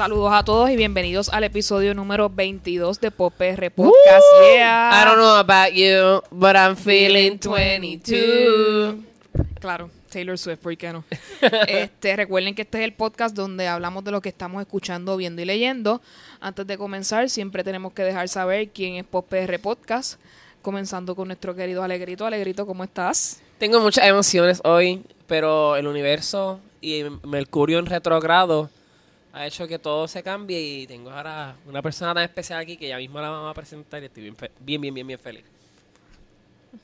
Saludos a todos y bienvenidos al episodio número 22 de Pop PR Podcast. Yeah. I don't know about you, but I'm feeling 22. Claro, Taylor Swift, ¿por qué no? este, recuerden que este es el podcast donde hablamos de lo que estamos escuchando, viendo y leyendo. Antes de comenzar, siempre tenemos que dejar saber quién es Pop PR Podcast. Comenzando con nuestro querido Alegrito. Alegrito, ¿cómo estás? Tengo muchas emociones hoy, pero el universo y Mercurio en retrogrado ha hecho que todo se cambie y tengo ahora una persona tan especial aquí que ya mismo la vamos a presentar y estoy bien, fe- bien, bien, bien, bien feliz.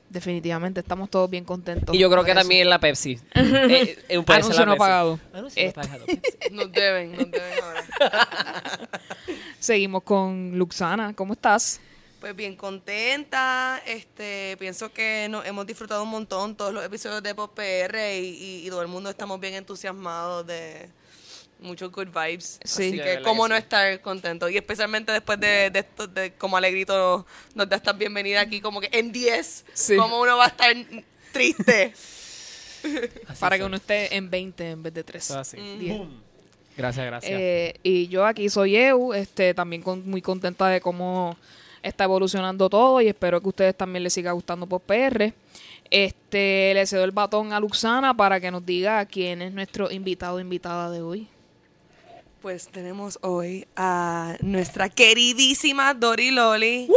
Definitivamente, estamos todos bien contentos. Y yo creo que eso. también la Pepsi. Eh, eh, Anuncio la no Pepsi. pagado. Anuncio no Este- pagado, Pepsi. Nos deben, nos deben ahora. Seguimos con Luxana. ¿Cómo estás? Pues bien contenta, este, pienso que nos hemos disfrutado un montón todos los episodios de Pop PR y, y- y todo el mundo estamos bien entusiasmados de muchos good vibes. Sí. Así que cómo que no estar contento. Y especialmente después de, de esto, de como Alegrito nos da esta bienvenida aquí como que en 10, Sí. cómo uno va a estar triste. Para que uno esté en 20 en vez de 3. Eso es así. Gracias, gracias. Eh, y yo aquí soy Eu, este, también con- muy contenta de cómo está evolucionando todo y espero que a ustedes también les siga gustando por PR. Este, le cedo el batón a Luxana para que nos diga quién es nuestro invitado o invitada de hoy. Pues tenemos hoy a nuestra queridísima Dori Loli.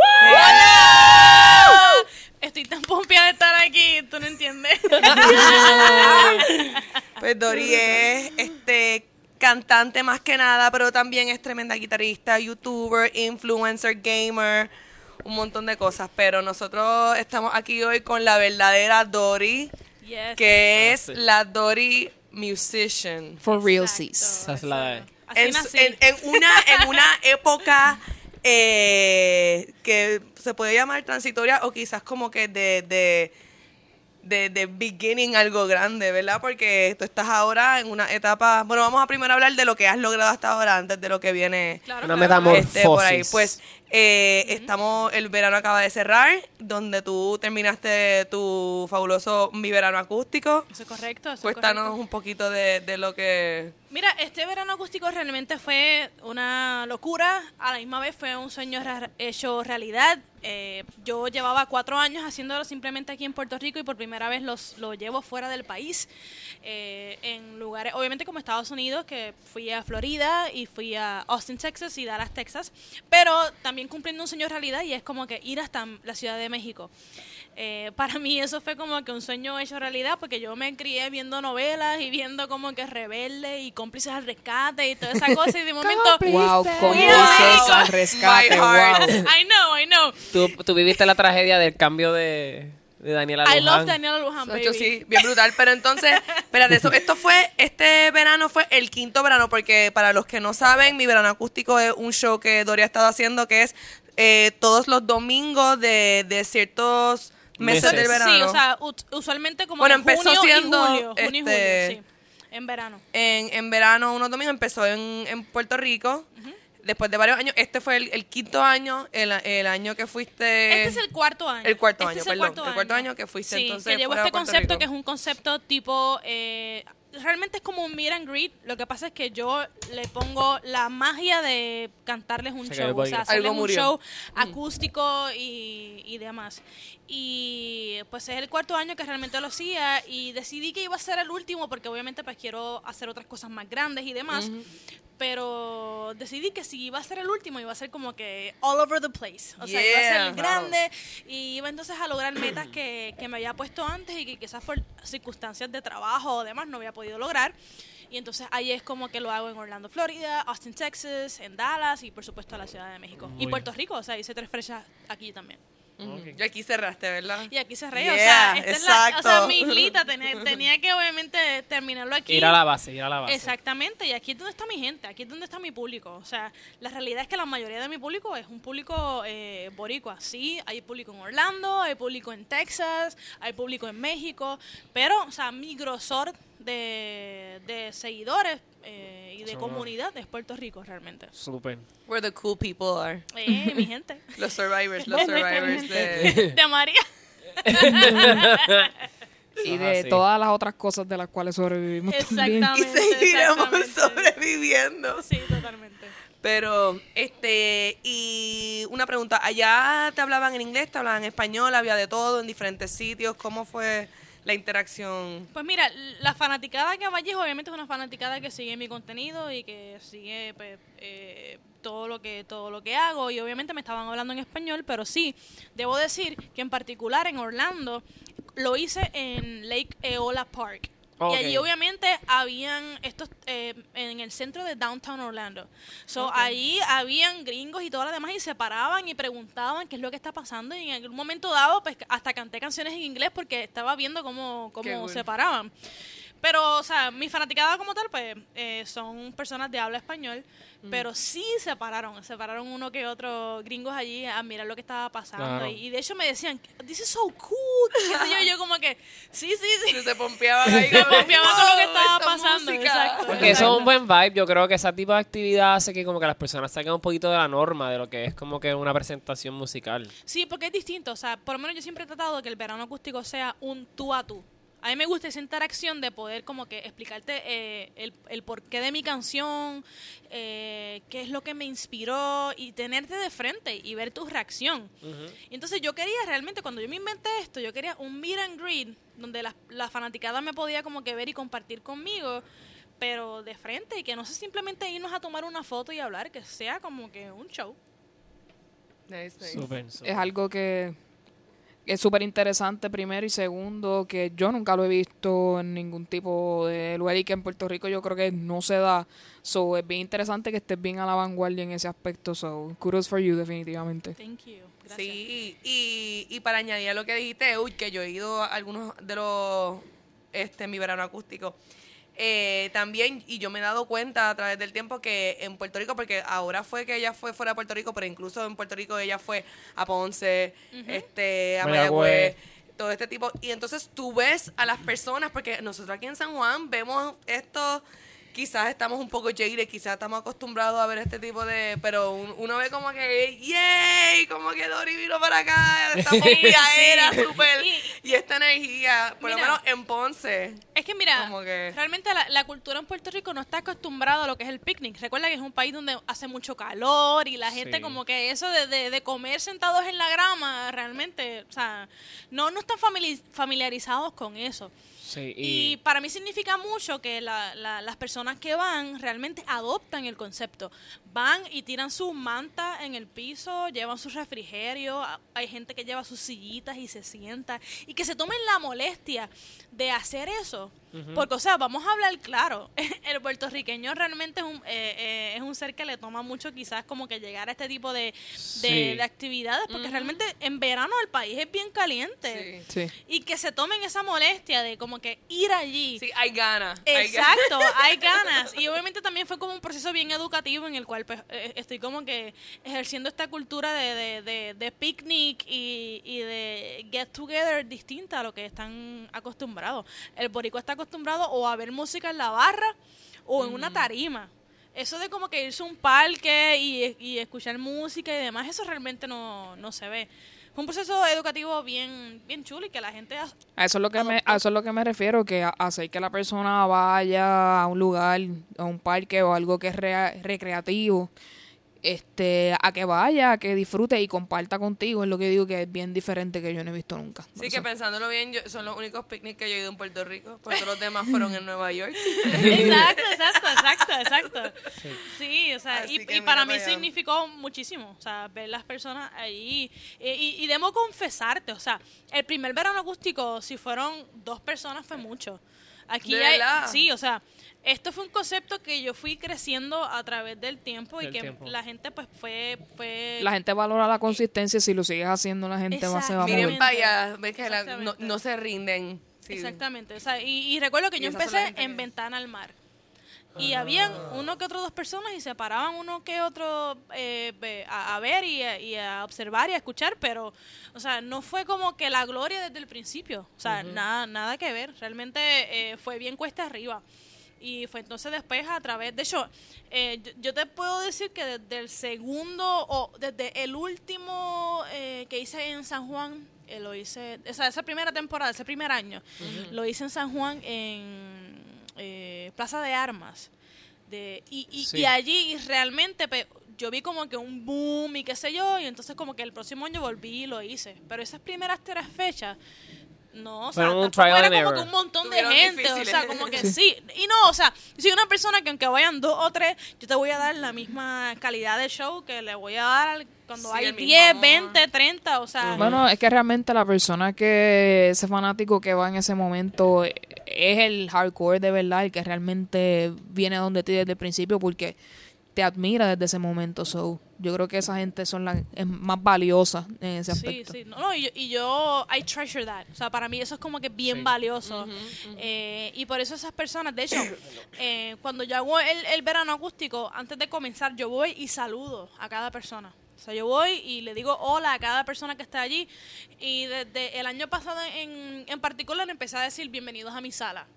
Estoy tan pompeada de estar aquí, tú no entiendes. Pues Dori es este cantante más que nada, pero también es tremenda guitarrista, youtuber, influencer, gamer, un montón de cosas. Pero nosotros estamos aquí hoy con la verdadera Dori, Yes. que Ah, es sí. la Dori musician. For real seas. Esa es la- eso. Así En, nací. en- en una, en una época eh, que se puede llamar transitoria o quizás como que de, de, de, de beginning algo grande, ¿verdad? Porque tú estás ahora en una etapa... Bueno, vamos a primero hablar de lo que has logrado hasta ahora antes de lo que viene Claro, Una claro. metamorfosis. este, por ahí. Pues eh, estamos, el verano acaba de cerrar, donde tú terminaste tu fabuloso Mi Verano Acústico. Eso es correcto. Eso es Cuéntanos correcto. un poquito de, de lo que... Mira, este verano acústico realmente fue una locura. A la misma vez fue un sueño hecho realidad. Eh, yo llevaba cuatro años haciéndolo simplemente aquí en Puerto Rico y por primera vez los, lo llevo fuera del país. eh, en lugares, obviamente como Estados Unidos, que fui a Florida y fui a Austin, Texas y Dallas, Texas. Pero también cumpliendo un sueño realidad y es como que ir hasta la Ciudad de México. Eh, para mí eso fue como que un sueño hecho realidad porque yo me crié viendo novelas y viendo como que Rebelde y cómplices al rescate y toda esa cosa y de momento Wow, México. al rescate, wow. I know, I know. ¿Tú, tú viviste la tragedia del cambio de, de Daniela I Luján. love Daniela Luján, baby. Nacho, sí, bien brutal. Pero entonces, espérate, eso, esto fue, este verano fue el quinto verano, porque para los que no saben, mi verano acústico es un show que Doria ha estado haciendo, que es eh, todos los domingos de, de ciertos meses, Meses. del verano. Sí, o sea, usualmente como Bueno, en empezó junio siendo, y julio, junio y este, julio, sí. En verano. en, en verano, unos domingos, empezó en, en Puerto Rico. Después de varios años, este fue el, el quinto año, el, el año que fuiste... Este es el cuarto año. el cuarto Este año, es el perdón, cuarto el cuarto año que fuiste sí, entonces que de este concepto Rico. que es un concepto tipo... eh, realmente es como un meet and greet. Lo que pasa es que yo le pongo la magia de cantarles un Se show. O sea, hacerles un show acústico y, y demás. Y pues es el cuarto año que realmente lo hacía y decidí que iba a ser el último porque obviamente pues quiero hacer otras cosas más grandes y demás. Pero decidí que si iba a ser el último, iba a ser como que all over the place. O sea, iba a ser grande y iba entonces a lograr metas que, que me había puesto antes y que quizás por circunstancias de trabajo o demás no había podido lograr. Y entonces ahí es como que lo hago en Orlando, Florida, Austin, Texas, en Dallas y por supuesto a la Ciudad de México. Muy y Puerto Rico, o sea, hice tres fechas aquí también. Y aquí cerraste, ¿verdad? Y aquí cerré, Yeah, o sea, esta es la, o sea, exacto. mi islita, tenía, tenía que obviamente terminarlo aquí. Ir a la base, ir a la base. Exactamente, y aquí es donde está mi gente, aquí es donde está mi público. O sea, la realidad es que la mayoría de mi público es un público eh, boricua. Sí, hay público en Orlando, hay público en Texas, hay público en México, pero, o sea, mi grosor de, de seguidores eh, y de comunidad es Puerto Rico realmente. Súper. Where the cool people are. Eh, mi gente. Los survivors, los survivors de... De María. Y de todas las otras cosas de las cuales sobrevivimos también. Y Exactamente. seguiremos exactamente. sobreviviendo. Sí, totalmente. Pero, este, y una pregunta, ¿allá te hablaban en inglés, te hablaban en español, había de todo en diferentes sitios? ¿Cómo fue la interacción? Pues mira, la fanaticada que vayas obviamente es una fanaticada que sigue mi contenido y que sigue pues, eh, todo lo que todo lo que hago y obviamente me estaban hablando en español, pero sí, debo decir que en particular en Orlando lo hice en Lake Eola Park. Y allí obviamente habían estos eh, en el centro de downtown Orlando. So Ok. ahí habían gringos y todo lo demás y se paraban y preguntaban qué es lo que está pasando y en algún momento dado pues hasta canté canciones en inglés porque estaba viendo cómo, cómo se paraban. Pero, o sea, mi fanaticada como tal, pues, eh, son personas de habla español, Mm. pero sí se pararon, se pararon uno que otro gringos allí a mirar lo que estaba pasando. Claro. Y, y de hecho me decían, this is so cool. sé yo, y yo como que, sí, sí, sí. Se pompeaban ahí. Se pompeaban con lo que "Wow, estaba esta pasando, música". exacto. Porque eso es un buen vibe. Yo creo que ese tipo de actividad hace que como que las personas saquen un poquito de la norma de lo que es como que una presentación musical. Sí, porque es distinto. O sea, por lo menos yo siempre he tratado de que el verano acústico sea un tú a tú. A mí me gusta esa interacción de poder como que explicarte eh, el, el porqué de mi canción, eh, qué es lo que me inspiró y tenerte de frente y ver tu reacción. Y entonces yo quería realmente, cuando yo me inventé esto, yo quería un meet and greet donde la, la fanaticada me podía como que ver y compartir conmigo, pero de frente y que no sea simplemente irnos a tomar una foto y hablar, que sea como que un show. Nice, nice. Súper, súper. Es algo que es súper interesante primero y segundo que yo nunca lo he visto en ningún tipo de lugar y que en Puerto Rico yo creo que no se da. So es bien interesante que estés bien a la vanguardia en ese aspecto. So kudos for you definitivamente. Thank you. Gracias. Sí, y, y para añadir a lo que dijiste, uy, que yo he ido a algunos de los, este, mi verano acústico, eh, también, y yo me he dado cuenta a través del tiempo que en Puerto Rico, porque ahora fue que ella fue fuera de Puerto Rico, pero incluso en Puerto Rico ella fue a Ponce, este, a Mayagüez. Mayagüez, todo este tipo. Y entonces tú ves a las personas, porque nosotros aquí en San Juan vemos esto, quizás estamos un poco jaded, quizás estamos acostumbrados a ver este tipo de, pero un- uno ve como que, yay, como que Dori vino para acá, esta era sí. súper, Y- y esta energía, por lo menos en Ponce. Es que mira, Como que- realmente la, la cultura en Puerto Rico no está acostumbrada a lo que es el picnic. Recuerda que es un país donde hace mucho calor y la gente Sí. como que eso de, de- de comer sentados en la grama, realmente, o sea, no, no están famili- familiarizados con eso. Y, para mí significa mucho que la- la- las personas que van realmente adoptan el concepto. Van y tiran su manta en el piso, llevan su refrigerio, hay gente que lleva sus sillitas y se sienta. Y que se tomen la molestia de hacer eso. Porque, o sea, vamos a hablar claro. El puertorriqueño realmente es un, eh, eh, es un ser que le toma mucho quizás como que llegar a este tipo de, de, Sí. de actividades. Porque realmente en verano el país es bien caliente. Sí. Sí. Y que se tomen esa molestia de como que ir allí. Sí, hay ganas. Exacto, hay ganas. Y obviamente también fue como un proceso bien educativo en el cual pues, eh, estoy como que ejerciendo esta cultura de, de, de, de picnic y, y de get together distinta a lo que están acostumbrados. El boricua está acostumbrado o a ver música en la barra o en una tarima. Eso de como que irse a un parque y, y escuchar música y demás, eso realmente no, no se ve. Fue un proceso educativo bien, bien chulo y que la gente A eso es lo que me, a eso es lo que me refiero, que a- hacer que la persona vaya a un lugar, a un parque o algo que es rea- recreativo, este, a que vaya, a que disfrute y comparta contigo, es lo que digo que es bien diferente que yo no he visto nunca. Sí, eso- que pensándolo bien, yo- son los únicos picnics que yo he ido en Puerto Rico, porque todos los demás fueron en Nueva York. Exacto, exacto, exacto, exacto. Sí, o sea, Así y, para mí allá. significó muchísimo, o sea, ver las personas ahí. Y, y, y debo confesarte, o sea, el primer verano acústico, si fueron dos personas, fue mucho. Aquí ¿De hay, verdad? sí, o sea, esto fue un concepto que yo fui creciendo a través del tiempo y Del que tiempo. la gente pues fue... fue La gente valora la consistencia, si lo sigues haciendo, la gente va, se va a mover. Miren para allá, ves que la- no, no se rinden. Sí. Exactamente. O sea, y, y recuerdo que Y yo empecé en Ventana al Mar. Y habían uno que otro dos personas y se paraban uno que otro eh, a ver y a, y a observar y a escuchar, pero, o sea, no fue como que la gloria desde el principio. O sea, nada, nada que ver. Realmente eh, fue bien cuesta arriba. Y fue entonces después a través, de hecho, eh, yo, yo te puedo decir que desde el segundo o desde el último eh, que hice en San Juan, eh, lo hice, esa, esa primera temporada, ese primer año, lo hice en San Juan en eh, Plaza de Armas. De, y, y, Sí. y allí realmente pe- yo vi como que un boom y qué sé yo, y entonces como que el próximo año volví y lo hice. Pero esas primeras tres fechas, no, o sea, un trial era and como error. que un montón de gente, o sea, como que sí. Y no, o sea, yo soy una persona que aunque vayan dos o tres, yo te voy a dar la misma calidad de show que le voy a dar cuando Sí, hay el mismo 10, amor. 20, 30, o sea, Bueno, es que realmente la persona que, ese fanático que va en ese momento es el hardcore de verdad, el que realmente viene donde ti desde el principio porque te admira desde ese momento. So, yo creo que esa gente son las es más valiosa en ese Sí, aspecto. sí. No, no, y, yo, y yo, I treasure that. O sea, para mí eso es como que bien Sí. valioso. Eh, y por eso esas personas, de hecho, eh, cuando yo hago el, el verano acústico, antes de comenzar, yo voy y saludo a cada persona. O sea, yo voy y le digo hola a cada persona que está allí. Y desde el año pasado en, en particular empecé a decir bienvenidos a mi sala.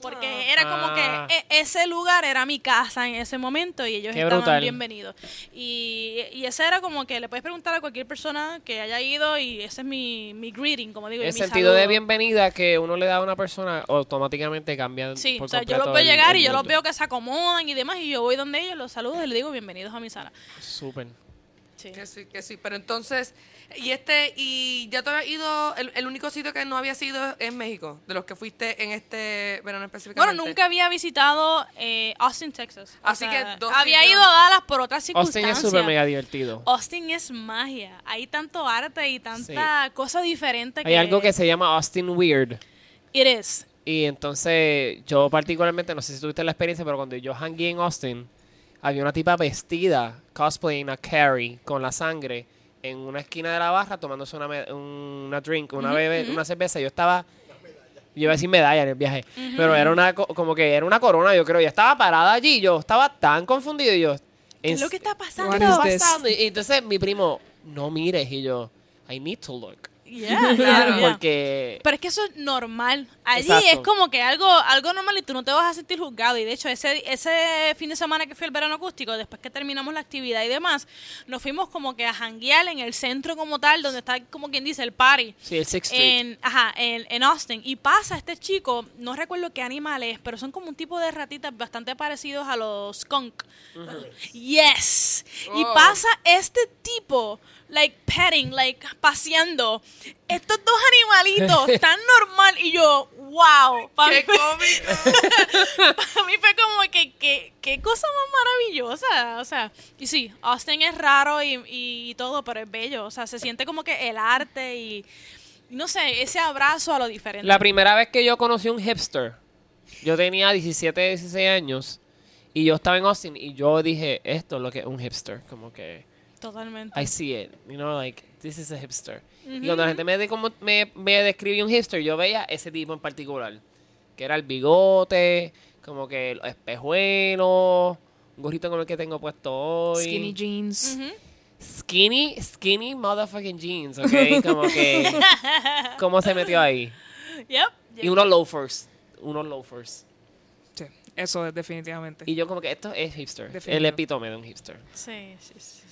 Porque Ah. era como Ah. que e- ese lugar era mi casa en ese momento y ellos Qué estaban brutal. bienvenidos. Y, y ese era como que le puedes preguntar a cualquier persona que haya ido y ese es mi, mi greeting, como digo. y El mi sentido de bienvenida que uno le da a una persona automáticamente cambia Sí, por o sea, yo los veo llegar y yo los veo que se acomodan y demás, y yo voy donde ellos, los saludo y les digo bienvenidos a mi sala. Súper. Sí. Que sí, que sí. Pero entonces, y este, y ya te habías ido, el, el único sitio que no había sido es México, de los que fuiste en este verano específicamente. Bueno, nunca había visitado eh, Austin, Texas. O Así sea, que dos había sitios. ido a Dallas por otras Austin circunstancias. es súper mega divertido. Austin es magia. Hay tanto arte y tanta cosa diferente Hay algo que se llama Austin Weird. It is. Y entonces, yo particularmente, no sé si tuviste la experiencia, pero cuando yo hangué en Austin, había una tipa vestida, cosplaying a Carrie, con la sangre, en una esquina de la barra, tomándose una, una drink, una, bebé, una cerveza. Yo estaba, yo iba a decir medalla en el viaje, pero era una, co- como que era una corona, yo creo. Yo estaba parada allí, yo estaba tan confundido, y yo... ¿Qué es lo que está pasando? ¿Qué está pasando? Y entonces mi primo, no mires, y yo, I need to look. Yeah, claro, yeah. Porque... Pero es que eso es normal. Allí Exacto. es como que algo algo normal y tú no te vas a sentir juzgado. Y de hecho, ese, ese fin de semana que fui al verano acústico, después que terminamos la actividad y demás, nos fuimos como que a janguear en el centro como tal, donde está como quien dice el party. Sí, el Sixth Street. En, ajá, en, en Austin. Y pasa este chico, no recuerdo qué animal es, pero son como un tipo de ratitas bastante parecidos a los skunk. Yes. Y Oh. pasa este tipo, like petting, like paseando. Estos dos animalitos tan normal. Y yo, wow. Para mí, ¡Qué cómico! para mí fue como que, que, qué cosa más maravillosa. O sea, y sí, Austin es raro y, y todo, pero es bello. O sea, se siente como que el arte y, no sé, ese abrazo a lo diferente. La primera vez que yo conocí un hipster, yo tenía 17, 16 años y yo estaba en Austin y yo dije, esto es lo que es un hipster, como que Totalmente. I see it, you know, like this is a hipster. Y cuando la gente me, de, como, me, me describía un hipster, yo veía ese tipo en particular, que era el bigote, como que los espejuelos, un gorrito como el que tengo puesto hoy. Skinny jeans. Skinny, skinny motherfucking jeans, ok, como que, ¿cómo se metió ahí? Yep. Y unos loafers, unos loafers. Sí, eso es definitivamente. Y yo como que esto es hipster, el epítome de un hipster. Sí, sí, sí.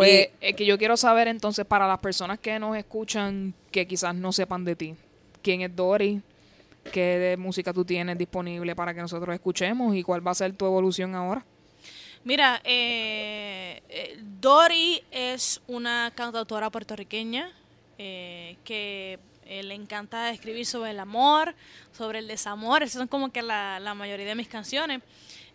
Pues es que yo quiero saber entonces para las personas que nos escuchan que quizás no sepan de ti, quién es Dory, qué de música tú tienes disponible para que nosotros escuchemos y cuál va a ser tu evolución ahora. Mira, eh, eh, Dori es una cantautora puertorriqueña eh, que eh, le encanta escribir sobre el amor, sobre el desamor. Esas son como que la, la mayoría de mis canciones.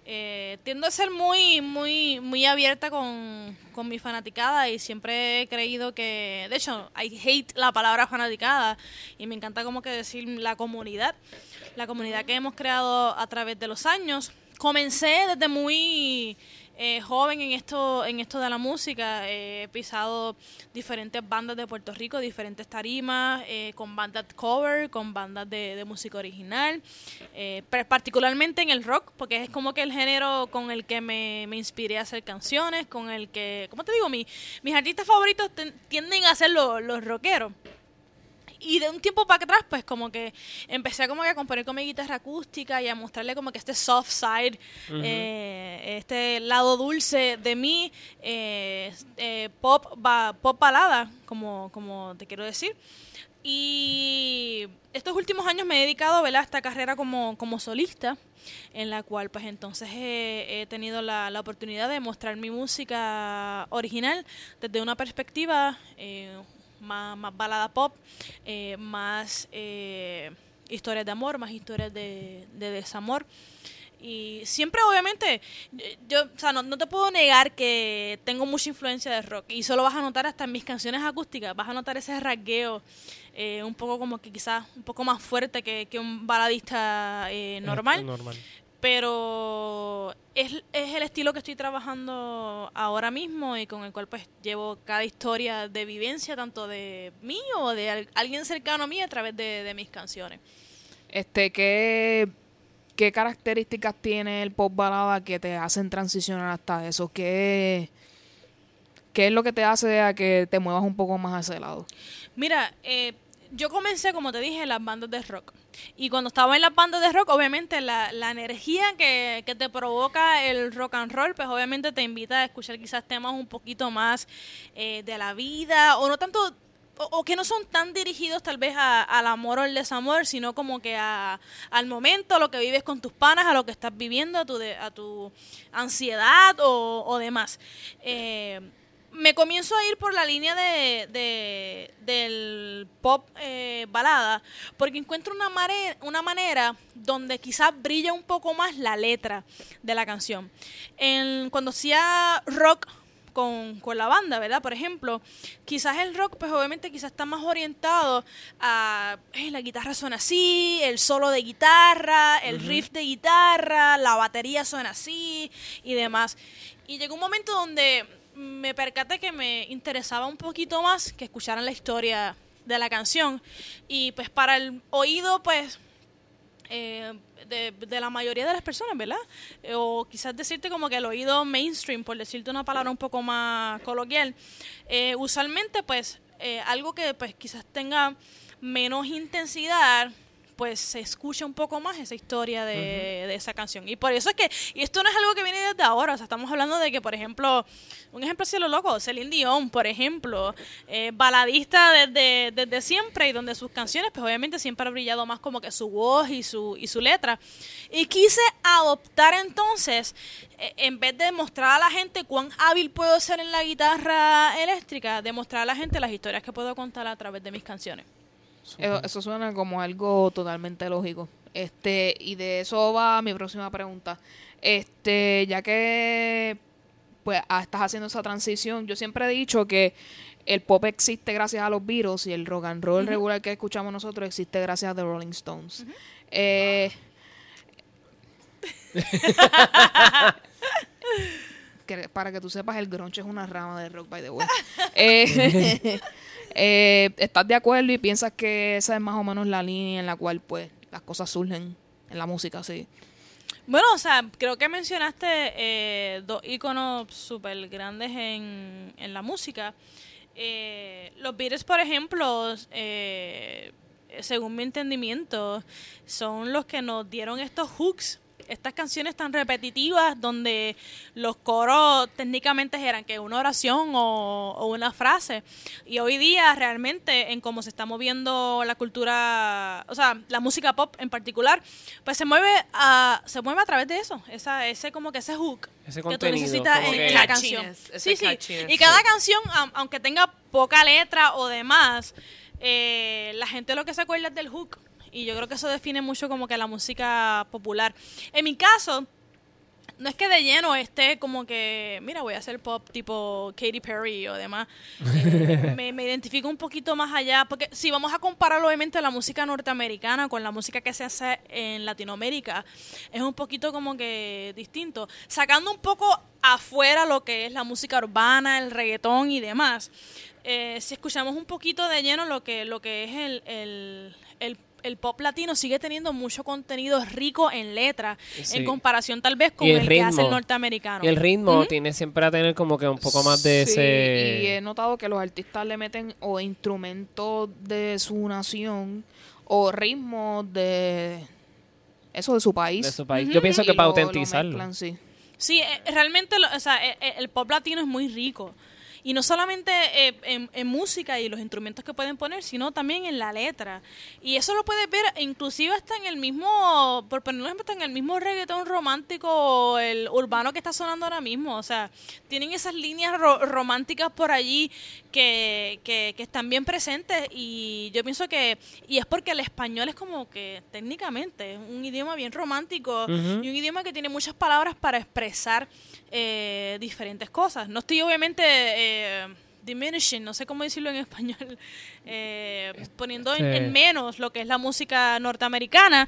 Eh, tiendo a ser muy, muy, muy abierta con, con mi fanaticada y siempre he creído que, de hecho, I hate la palabra fanaticada y me encanta como que decir la comunidad, la comunidad que hemos creado a través de los años. Comencé desde muy eh, joven en esto, en esto de la música, eh, he pisado diferentes bandas de Puerto Rico, diferentes tarimas, eh, con bandas cover, con bandas de, de música original, eh, pero particularmente en el rock, porque es como que el género con el que me, me inspiré a hacer canciones, con el que, ¿cómo te digo? Mi- mis artistas favoritos tienden a ser los, los rockeros. Y de un tiempo para atrás, pues como que empecé como que a componer con mi guitarra acústica y a mostrarle como que este soft side, eh, este lado dulce de mí, eh, eh, pop, ba- pop balada, como, como te quiero decir. Y estos últimos años me he dedicado ¿verdad? a esta carrera como, como solista, en la cual pues entonces he, he tenido la, la oportunidad de mostrar mi música original desde una perspectiva eh, más, más balada pop, eh, más eh, historias de amor, más historias de, de desamor. Y siempre, obviamente, eh, yo, o sea, no, no te puedo negar que tengo mucha influencia de rock. Y solo vas a notar hasta en mis canciones acústicas, vas a notar ese rasgueo eh, un poco como que quizás un poco más fuerte que, que un baladista eh, normal. Pero es, es el estilo que estoy trabajando ahora mismo y con el cual pues llevo cada historia de vivencia, tanto de mí o de al- alguien cercano a mí a través de, de mis canciones. Este, ¿qué, ¿qué características tiene el pop balada que te hacen transicionar hasta eso? ¿Qué, ¿Qué es lo que te hace a que te muevas un poco más a ese lado? Mira, eh, yo comencé, como te dije, en las bandas de rock. Y cuando estaba en las bandas de rock, obviamente la, la energía que, que te provoca el rock and roll, pues obviamente te invita a escuchar quizás temas un poquito más eh, de la vida, o no tanto, o, que no son tan dirigidos tal vez a- al amor o al desamor, sino como que a, al momento, a lo que vives con tus panas, a lo que estás viviendo, a tu, de- a tu ansiedad o, o demás. Eh, me comienzo a ir por la línea de, de- del pop eh, balada porque encuentro una, mare- una manera donde quizás brilla un poco más la letra de la canción. En, cuando hacía rock con, con la banda, ¿verdad? Por ejemplo, quizás el rock, pues obviamente quizás está más orientado a eh, la guitarra suena así, el solo de guitarra, el riff de guitarra, la batería suena así y demás. Y llegó un momento donde me percaté que me interesaba un poquito más que escucharan la historia de la canción. Y pues para el oído, pues eh, de, la mayoría de las personas, ¿verdad? Eh, o quizás decirte como que el oído mainstream, por decirte una palabra un poco más coloquial, eh, usualmente pues algo que pues quizás tenga menos intensidad pues se escucha un poco más esa historia de, de esa canción. Y por eso es que, y esto no es algo que viene desde ahora, o sea, estamos hablando de que, por ejemplo, un ejemplo así lo loco, Celine Dion, por ejemplo, eh, baladista desde, desde siempre y donde sus canciones, pues obviamente siempre ha brillado más como que su voz y su, y su letra. Y quise adoptar entonces, eh, en vez de mostrar a la gente cuán hábil puedo ser en la guitarra eléctrica, demostrar a la gente las historias que puedo contar a través de mis canciones. Eso, eso suena como algo totalmente lógico. Este, y de eso va mi próxima pregunta. Este, ya que pues ah, estás haciendo esa transición, yo siempre he dicho que el pop existe gracias a los Beatles y el rock and roll regular que escuchamos nosotros existe gracias a The Rolling Stones. Eh, que- para que tú sepas, el grunge es una rama de rock, by the way. Eh, eh, ¿Estás de acuerdo y piensas que esa es más o menos la línea en la cual pues las cosas surgen en la música, sí? Bueno, o sea, creo que mencionaste eh, dos íconos súper grandes en, en la música. Eh, los Beatles, por ejemplo, eh, según mi entendimiento, son los que nos dieron estos hooks, estas canciones tan repetitivas donde los coros técnicamente eran que una oración o, o una frase. Y hoy día realmente en cómo se está moviendo la cultura, o sea, la música pop en particular, pues se mueve a, se mueve a través de eso, esa, ese como que ese hook Ese que tú necesitas en que- la canción. Sí, sí. Y cada sí. canción, aunque tenga poca letra o demás, eh, la gente lo que se acuerda es del hook. Y yo creo que eso define mucho como que la música popular. En mi caso, no es que de lleno esté como que, mira, voy a hacer pop tipo Katy Perry o demás. Eh, me, me identifico un poquito más allá, porque si vamos a comparar obviamente la música norteamericana con la música que se hace en Latinoamérica, es un poquito como que distinto. Sacando un poco afuera lo que es la música urbana, el reggaetón y demás. eh, si escuchamos un poquito de lleno lo que, lo que es el, el pop latino sigue teniendo mucho contenido rico en letra, Sí. en comparación tal vez con el, el que hace el norteamericano. Y el ritmo tiene siempre a tener como que un poco más de Sí, ese... Y he notado que los artistas le meten o instrumentos de su nación o ritmos de eso de su país. de su país. Yo pienso y que para lo- lo autentizarlo. mezclan, sí. Sí, eh, realmente lo- o sea, eh, eh, el pop latino es muy rico. Y no solamente eh, en, en música y los instrumentos que pueden poner, sino también en la letra. Y eso lo puedes ver inclusive hasta en el mismo, por poner un ejemplo, hasta en el mismo reggaetón romántico o el urbano que está sonando ahora mismo. O sea, tienen esas líneas ro- románticas por allí que, que, que están bien presentes. Y yo pienso que, y es porque el español es como que técnicamente es un idioma bien romántico Ujú. y un idioma que tiene muchas palabras para expresar eh, diferentes cosas. No estoy obviamente eh, diminishing, no sé cómo decirlo en español, eh, poniendo en, en menos lo que es la música norteamericana,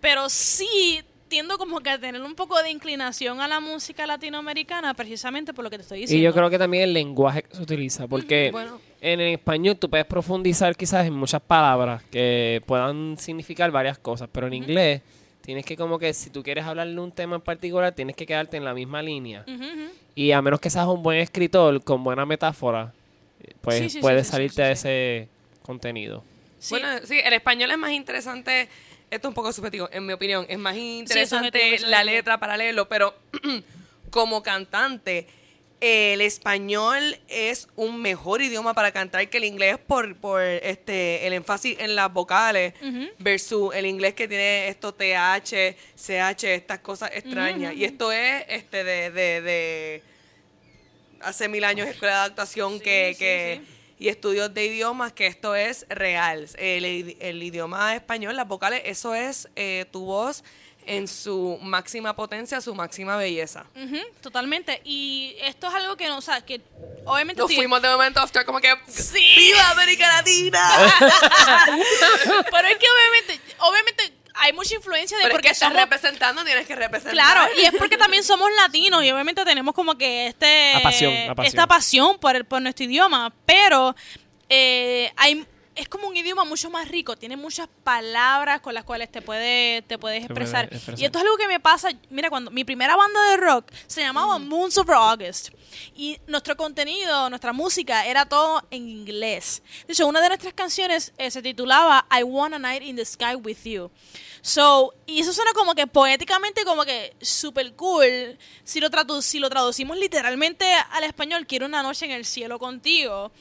pero sí tiendo como que a tener un poco de inclinación a la música latinoamericana precisamente por lo que te estoy diciendo. Y yo creo que también el lenguaje que se utiliza, porque Bueno. en el español tú puedes profundizar quizás en muchas palabras que puedan significar varias cosas, pero en inglés tienes que como que si tú quieres hablar de un tema en particular, tienes que quedarte en la misma línea. Y a menos que seas un buen escritor con buena metáfora, pues Sí, puedes sí, sí, salirte sí, de sí. ese contenido. Sí. Bueno, sí, el español es más interesante. Esto es un poco subjetivo, en mi opinión. Es más interesante la letra para leerlo, pero como cantante, el español es un mejor idioma para cantar que el inglés por, por este el énfasis en las vocales versus el inglés que tiene esto TH, CH, estas cosas extrañas. Y esto es este de, de, de hace mil años escuela de actuación que, sí, que sí. y estudios de idiomas que esto es real. El, el idioma español, las vocales, eso es eh, tu voz en su máxima potencia, su máxima belleza. Totalmente. Y esto es algo que no, o sea, que obviamente Nos sí- fuimos de momento after como que Sí. ¡Viva América Latina! Pero es que obviamente, obviamente hay mucha influencia de Pero es porque que estás somos- representando, tienes que representar. Claro, y es porque también somos latinos y obviamente tenemos como que este La pasión, la pasión. esta pasión por el, por nuestro idioma, pero eh, hay es como un idioma mucho más rico, tiene muchas palabras con las cuales te puede te puedes Te expresar. expresar. Y esto es algo que me pasa, mira, cuando mi primera banda de rock se llamaba Moons Over August y nuestro contenido, nuestra música era todo en inglés. De hecho, una de nuestras canciones eh, se titulaba I Want a Night in the Sky with You. So, y eso suena como que poéticamente como que super cool. Si lo, si lo traducimos literalmente al español, quiero una noche en el cielo contigo.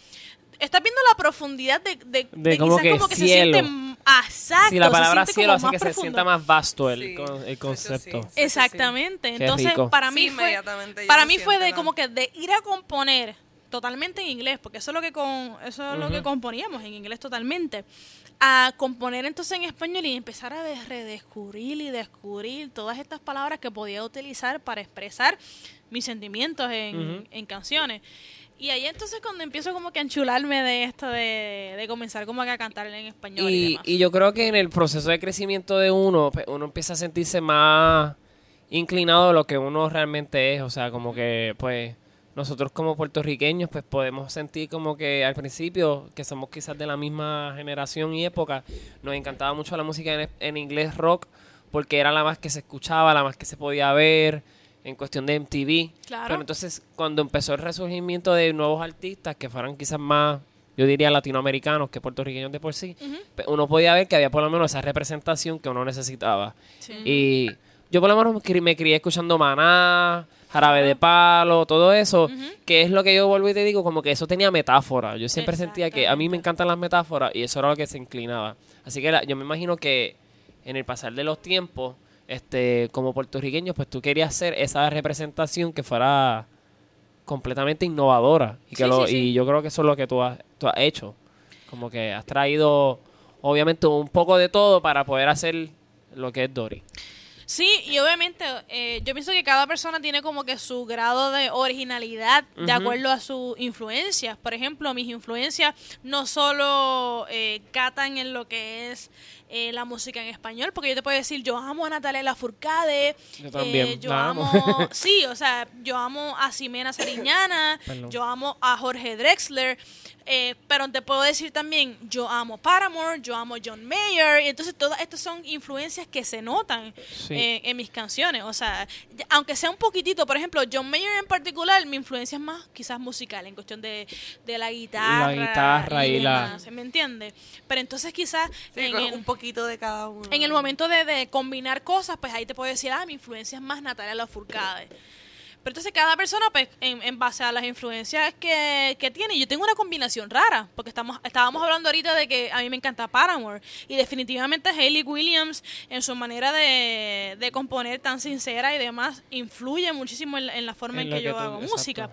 Estás viendo la profundidad de, de, de como quizás que como que se cielo. siente ah, exacto, si la palabra cielo hace que se sienta más vasto el, Sí, con- el concepto. sí. Exactamente. Entonces, rico. para Sí, mí fue para mí fue de como que de ir a componer totalmente en inglés, porque eso es lo que con eso es lo que componíamos en inglés totalmente. A componer entonces en español y empezar a de- redescubrir y descubrir todas estas palabras que podía utilizar para expresar mis sentimientos en, en canciones. Y ahí entonces cuando empiezo como que a enchularme de esto de, de comenzar como que a cantar en español y, Y, demás. y yo creo que en el proceso de crecimiento de uno, pues, uno empieza a sentirse más inclinado a lo que uno realmente es. O sea, como que, pues, nosotros como puertorriqueños, pues podemos sentir como que al principio, que somos quizás de la misma generación y época, nos encantaba mucho la música en, en inglés rock, porque era la más que se escuchaba, la más que se podía ver en cuestión de MTV. Claro. Pero entonces, cuando empezó el resurgimiento de nuevos artistas que fueran quizás más, yo diría latinoamericanos que puertorriqueños de por sí, pues, uno podía ver que había por lo menos esa representación que uno necesitaba. Sí. Y yo por lo menos me cri- me crié escuchando Maná, Jarabe de Palo, todo eso, que es lo que yo vuelvo y te digo, como que eso tenía metáfora. Yo siempre sentía que a mí me encantan las metáforas y eso era lo que se inclinaba. Así que la- yo me imagino que en el pasar de los tiempos, este, como puertorriqueños, pues tú querías hacer esa representación que fuera completamente innovadora. Y, que Sí, lo, sí, sí. y yo creo que eso es lo que tú has, tú has hecho. Como que has traído, obviamente, un poco de todo para poder hacer lo que es Dory. Sí, y obviamente eh, yo pienso que cada persona tiene como que su grado de originalidad de acuerdo a sus influencias. Por ejemplo, mis influencias no solo eh, catan en lo que es eh, la música en español, porque yo te puedo decir, yo amo a Natalia Lafourcade, Yo también, eh, yo la amo, amo. sí, o sea, yo amo a Ximena Sariñana, yo amo a Jorge Drexler, eh, pero te puedo decir también, yo amo Paramore, yo amo John Mayer, y entonces todas estas son influencias que se notan Sí. eh, en mis canciones, o sea, aunque sea un poquitito, por ejemplo, John Mayer en particular, mi influencia es más quizás musical, en cuestión de, de la guitarra, guitarra y la- demás, ¿me entiendes? Pero entonces quizás Sí, en, con el, un poquito de cada uno. en el momento de, de combinar cosas, pues ahí te puedo decir, ah, mi influencia es más Natalia Lafourcade. Pero entonces cada persona, pues, en, en base a las influencias que, que tiene, yo tengo una combinación rara, porque estamos estábamos hablando ahorita de que a mí me encanta Paramore, y definitivamente Hayley Williams, en su manera de, de componer tan sincera y demás, influye muchísimo en, la- en la forma En que que yo tú- hago exacto. música.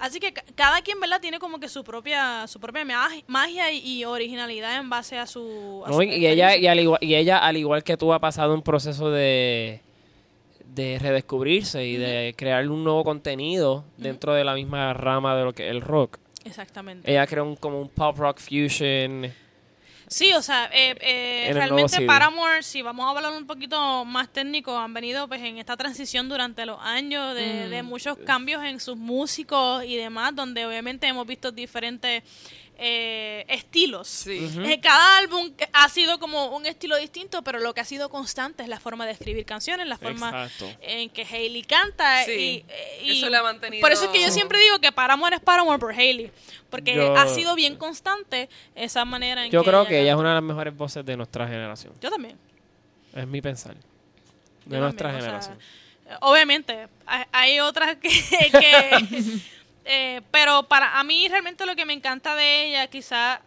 Así que ca- cada quien, ¿verdad?, tiene como que su propia su propia mag- magia y, y originalidad en base a su... a No, su y, ella, y, al igual, y ella, al igual que tú, ha pasado un proceso de, de redescubrirse y de crear un nuevo contenido dentro de la misma rama de lo que el rock. Exactamente. Ella creó un, como un pop rock fusion. Sí, o sea, eh, eh, realmente. Paramore, si vamos a hablar un poquito más técnico, han venido pues en esta transición durante los años de, Mm. de muchos cambios en sus músicos y demás, donde obviamente hemos visto diferentes eh, estilos. Sí. Eh, Cada álbum ha sido como un estilo distinto, pero lo que ha sido constante es la forma de escribir canciones, la forma Exacto. en que Hailey canta. Sí, y, y eso le ha mantenido- Por eso es que yo siempre digo que Paramore es Paramore por Hailey, porque Yo- ha sido bien constante esa manera en Yo que creo que ella es una de las mejores voces de nuestra generación. Yo también. Es mi pensar. De yo nuestra también, o sea, generación. obviamente, hay, hay otras que... que, eh, pero para a mí realmente lo que me encanta de ella, quizá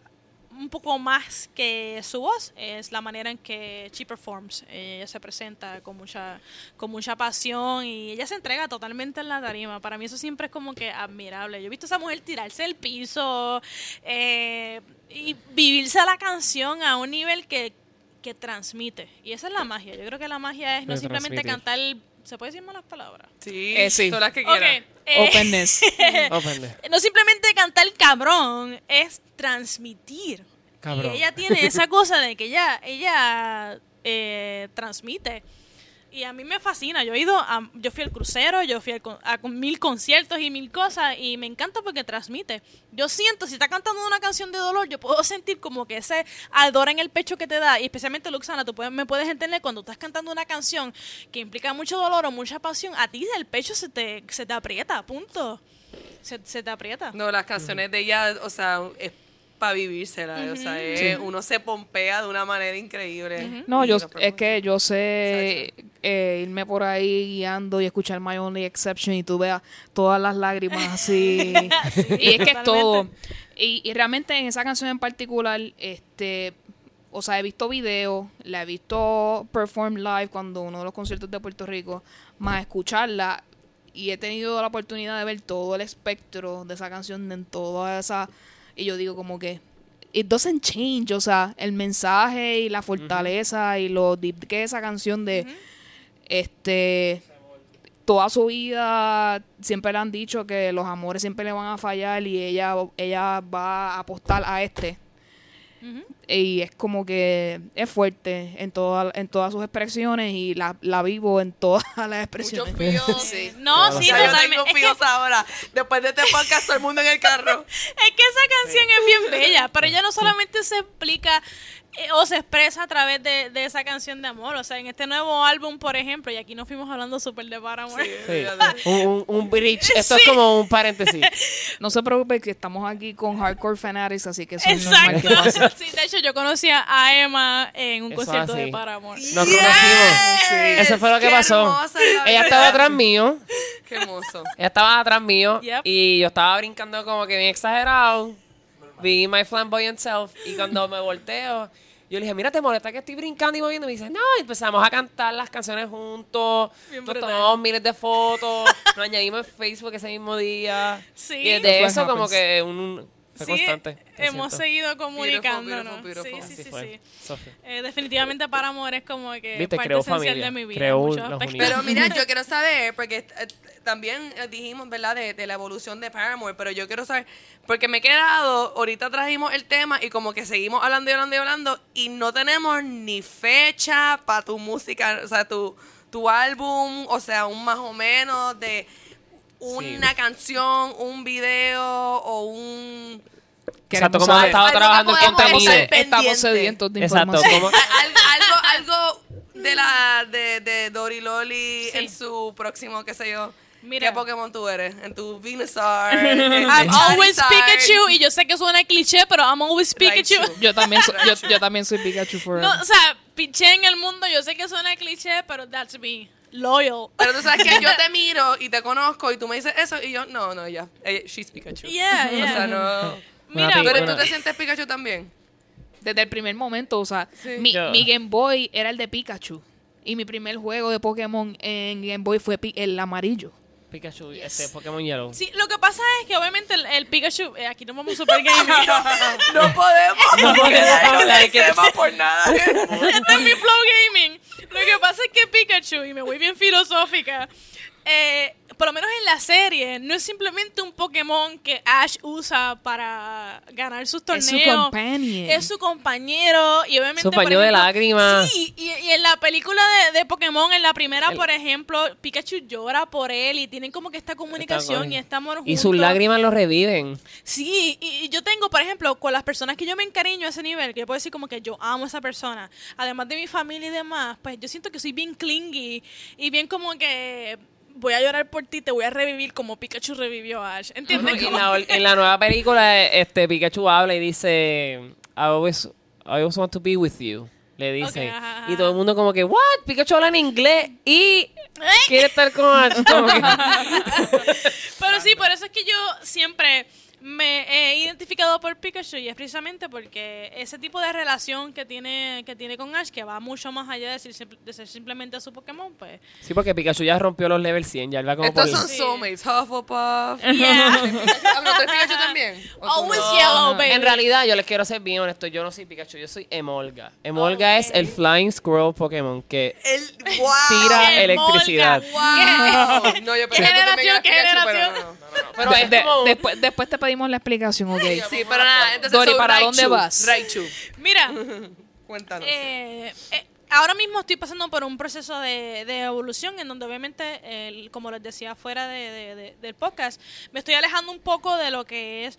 un poco más que su voz, es la manera en que she performs. Ella se presenta con mucha, con mucha pasión y ella se entrega totalmente en la tarima. Para mí eso siempre es como que admirable. Yo he visto a esa mujer tirarse el piso eh, y vivirse la canción a un nivel que, que transmite. Y esa es la magia. Yo creo que la magia es no simplemente cantar... ¿Se puede decir malas palabras? Sí, Eh, sí. todas las que quieras. eh, Openness. Ópende. no simplemente cantar cabrón, es transmitir. Cabrón. Y ella tiene esa cosa de que ella, ella eh, transmite. Y a mí me fascina. Yo he ido, a, yo fui al crucero, yo fui al a, mil conciertos y mil cosas y me encanta porque transmite. Yo siento, si está cantando una canción de dolor, yo puedo sentir como que ese ardor en el pecho que te da. Y especialmente, Luxana, tú puedes- me puedes entender cuando estás cantando una canción que implica mucho dolor o mucha pasión, a ti el pecho se te, se te aprieta, punto. Se, se te aprieta. No, las canciones de ella, o sea, es para vivírsela. O sea, es- uno se pompea de una manera increíble. No, yo, es que yo sé eh, irme por ahí guiando y escuchar My Only Exception y tú veas todas las lágrimas así. Sí, y es que es todo. Y, y realmente en esa canción en particular, este, o sea, he visto videos, la he visto perform live cuando uno de los conciertos de Puerto Rico, más escucharla y he tenido la oportunidad de ver todo el espectro de esa canción en toda esa y yo digo como que it doesn't change, o sea, el mensaje y la fortaleza y lo deep que es esa canción de este toda su vida siempre le han dicho que los amores siempre le van a fallar y ella ella va a apostar a este Ujú. y es como que es fuerte en toda, en todas sus expresiones y la, la vivo en todas las Muchos expresiones fíos. Sí. No, sí, yo tengo totalmente. Es que, fíos ahora. Después de este podcast, todo el mundo en el carro. es que esa canción es bien bella, pero ella no solamente se explica o se expresa a través de, de esa canción de amor. O sea, en este nuevo álbum, por ejemplo, y aquí nos fuimos hablando súper de Paramore. Sí. Un, un, un bridge. Esto es como un paréntesis. no se preocupe que estamos aquí con hardcore fanatics así que eso es normal que pase Sí, de hecho, yo conocí a Emma en un Eso concierto así. de Paramore. Nos Yes. conocimos. Eso fue lo que Qué pasó. hermosa Ella estaba atrás mío. Qué hermoso. Ella estaba atrás mío. Yep. Y yo estaba brincando como que bien exagerado. Vi my flamboyant self. Y cuando me volteo, yo le dije, mira, ¿te molesta que estoy brincando y moviendo? Y me dice, no. Y empezamos a cantar las canciones juntos. Bien Nos brutal. tomamos miles de fotos. Nos añadimos en Facebook ese mismo día. Sí. Y That's eso como que un... Fue Sí, constante. lo hemos siento. seguido comunicándonos. beautiful, beautiful. Sí, sí, Así sí, fue. sí. Sofía. Eh, definitivamente para amor es como que Viste, parte creó esencial familia, de mi vida. creó. Pero mira, yo quiero saber, porque eh, también eh, dijimos, ¿verdad?, de, de la evolución de Paramore, pero yo quiero saber, porque me he quedado, ahorita trajimos el tema y como que seguimos hablando y hablando y hablando y no tenemos ni fecha para tu música, o sea, tu, tu álbum, o sea, un más o menos de una canción, un video o un... Exacto, como saber. que trabajando en contenido. Estamos sedientos de Exacto, información. algo, algo de la de, de Dory Loli Sí. en su próximo, qué sé yo. Mira. ¿Qué Pokémon tú eres? En tu Venusaur. en I'm always. Pikachu y yo sé que suena cliché, pero I'm always Pikachu. Yo también, soy, yo, yo también soy Pikachu forever. No, o sea, piché en el mundo, yo sé que suena cliché, pero that's me. Loyal. Pero tú sabes que yo te miro y te conozco y tú me dices eso y yo, no, no, ya. Ella- She's Pikachu. Yeah, O sea, yeah. no. Mira, Pero una- tú te sientes Pikachu también. Desde el primer momento, o sea, Sí. mi, mi Game Boy era el de Pikachu. Y mi primer juego de Pokémon en Game Boy fue pi- el amarillo. Pikachu, este Pokémon Yellow. Sí, lo que pasa es que obviamente el, el Pikachu, eh, aquí nos vamos super gaming. No podemos. No podemos hablar, que- tema por nada. este es mi flow gaming. Lo que pasa es que Pikachu, y me voy bien filosófica, eh, por lo menos en la serie, no es simplemente un Pokémon que Ash usa para ganar sus Es torneos. su companion. Es su compañero y obviamente... Su paño de lágrimas. Sí, y, y en la película de, de Pokémon, en la primera, El- por ejemplo, Pikachu llora por él y tienen como que esta comunicación con- y este amor Y sus juntos. lágrimas lo reviven. Sí, y, y yo tengo, por ejemplo, con las personas que yo me encariño a ese nivel, que yo puedo decir como que yo amo a esa persona, además de mi familia y demás, pues yo siento que soy bien clingy y bien como que voy a llorar por ti, te voy a revivir como Pikachu revivió a Ash. ¿Entiendes? En la, en la nueva película, este Pikachu habla y dice, I always, I always want to be with you. Le dice. Y todo el mundo como que, what? Pikachu habla en inglés y quiere estar con Ash. Pero sí, por eso es que yo siempre me he identificado por Pikachu y es precisamente porque ese tipo de relación que tiene que tiene con Ash, que va mucho más allá de ser, simple- de ser simplemente su Pokémon, pues... sí, porque Pikachu ya rompió los level 100, ya él va como por... Estos son Sí. soulmates. Hufflepuff. Yeah. Ah, no, ¿tú eres Pikachu también? ¿O tú Always no? yellow, baby. En realidad, yo les quiero ser bien honesto. Yo no soy Pikachu, yo soy Emolga. Emolga es el Flying Squirrel Pokémon que El, wow. tira ¡Qué electricidad. Wow. No, yo pensé que tú generación? también eras ¿Qué Pikachu, pero generación? Después, te pedimos la explicación, ok. Sí, Dori, ¿para dónde vas? Raichu. Mira, Cuéntanos. eh, eh, ahora mismo estoy pasando por un proceso de, evolución en donde obviamente, como les decía fuera de, de- de- del podcast, me estoy alejando un poco de lo que es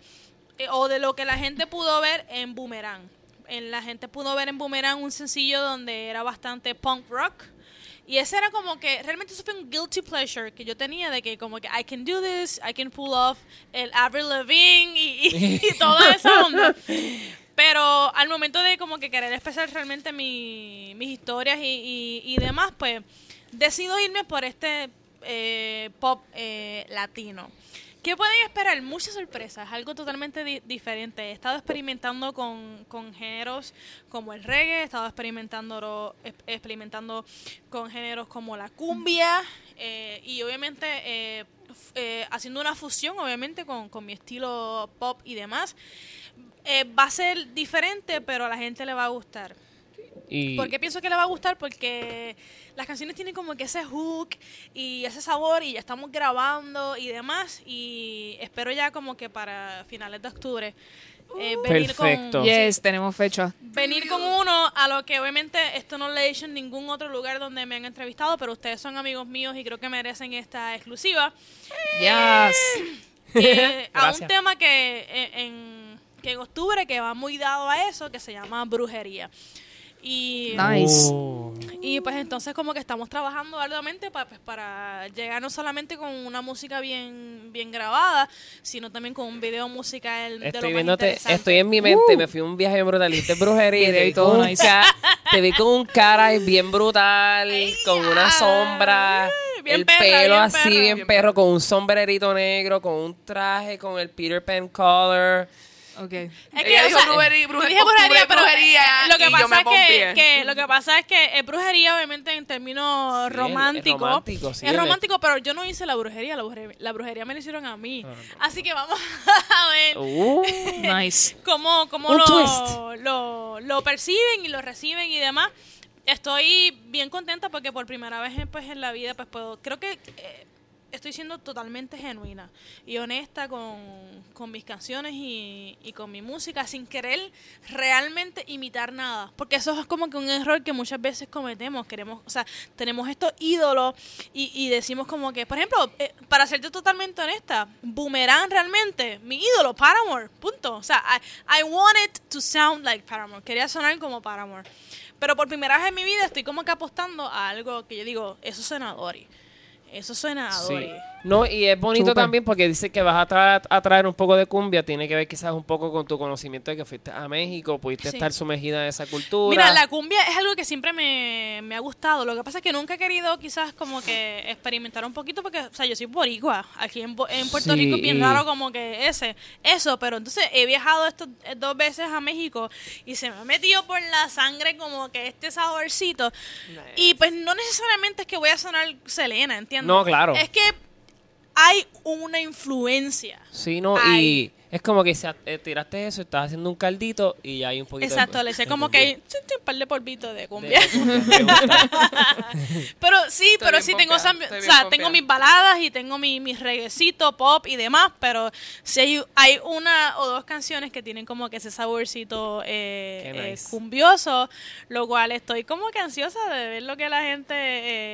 eh, o de lo que la gente pudo ver en Boomerang. En, la gente pudo ver en Boomerang un sencillo donde era bastante punk rock. Y ese era como que, realmente eso fue un guilty pleasure que yo tenía de que como que I can do this, I can pull off el Avril Lavigne y, y- y toda esa onda. Pero al momento de como que querer expresar realmente mi- mis historias y, y- y demás, pues decido irme por este eh, pop eh, latino. ¿Qué pueden esperar? Muchas sorpresas, algo totalmente di- diferente. He estado experimentando con, con géneros como el reggae, he estado experimentando, experimentando con géneros como la cumbia eh, y obviamente eh, eh, haciendo una fusión obviamente con, con mi estilo pop y demás. Eh, va a ser diferente, pero a la gente le va a gustar. Y ¿Por qué pienso que le va a gustar? Porque las canciones tienen como que ese hook y ese sabor y ya estamos grabando y demás y espero ya como que para finales de octubre eh, venir Perfecto. con Yes, tenemos fecha. venir con uno a lo que obviamente esto no le he hecho en ningún otro lugar donde me han entrevistado, pero ustedes son amigos míos y creo que merecen esta exclusiva. Yes. Eh, a un tema que eh, en, que en octubre que va muy dado a eso, que se llama brujería. Y, Nice. Oh. y pues entonces como que estamos trabajando arduamente pa- pues, para llegar no solamente con una música bien, bien grabada, sino también con un video musical de lo Estoy más viéndote, estoy en mi mente, me fui a un viaje brutal, brujería y te Video y vi, todo te vi con un cara bien brutal, con una sombra, bien el perra, pelo bien así bien perro, con un sombrerito negro, con un traje, con el Peter Pan collar. Ok. Es Ella dijo brujería, yo bruje- dije brujería, pero brujería, lo que y yo pasa me es que, que lo que pasa es que es brujería obviamente en términos Sí, es románticos. romántico, sí, es romántico, pero yo no hice la brujería, la brujería, la brujería me la hicieron a mí. Ah, Así que vamos a ver Uh, Nice. cómo, cómo lo, lo, lo perciben y lo reciben y demás. Estoy bien contenta porque por primera vez pues, en la vida pues puedo, creo que eh, estoy siendo totalmente genuina y honesta con, con mis canciones y, y con mi música sin querer realmente imitar nada. Porque eso es como que un error que muchas veces cometemos. Queremos, o sea, tenemos estos ídolos y, y decimos como que, por ejemplo, eh, para serte totalmente honesta, Boomerang realmente, mi ídolo, Paramore, punto. O sea, I, I want it to sound like Paramore. Quería sonar como Paramore. Pero por primera vez en mi vida estoy como que apostando a algo que yo digo, eso suena a Dory. Eso suena a sí. No, y es bonito también porque dice que vas a traer, a traer un poco de cumbia. Tiene que ver quizás un poco con tu conocimiento de que fuiste a México, pudiste Sí. estar sumergida en esa cultura. Mira, la cumbia es algo que siempre me, me ha gustado. Lo que pasa es que nunca he querido quizás como que experimentar un poquito porque, o sea, yo soy boricua. Aquí en, Puerto Sí, Rico es bien y- raro como que ese, eso. Pero entonces he viajado estos eh, dos veces a México y se me ha metido por la sangre como que este saborcito. Y pues no necesariamente es que voy a sonar Selena, ¿entiendes? No, claro. Es que hay una influencia. Sí, no, Ay. Es como que se, eh, tiraste eso, estás haciendo un caldito y ya hay un poquito Exacto, de, le eché como cumbia. que chin, un par de polvitos de cumbia. de. Pero sí, Estoy pero sí tengo, pompeada, o sea, pompeada. tengo mis baladas y tengo mi, mis reguecitos, pop y demás, pero sí hay, hay una o dos canciones que tienen como que ese saborcito eh, eh, cumbioso, lo cual estoy como que ansiosa de ver lo que la gente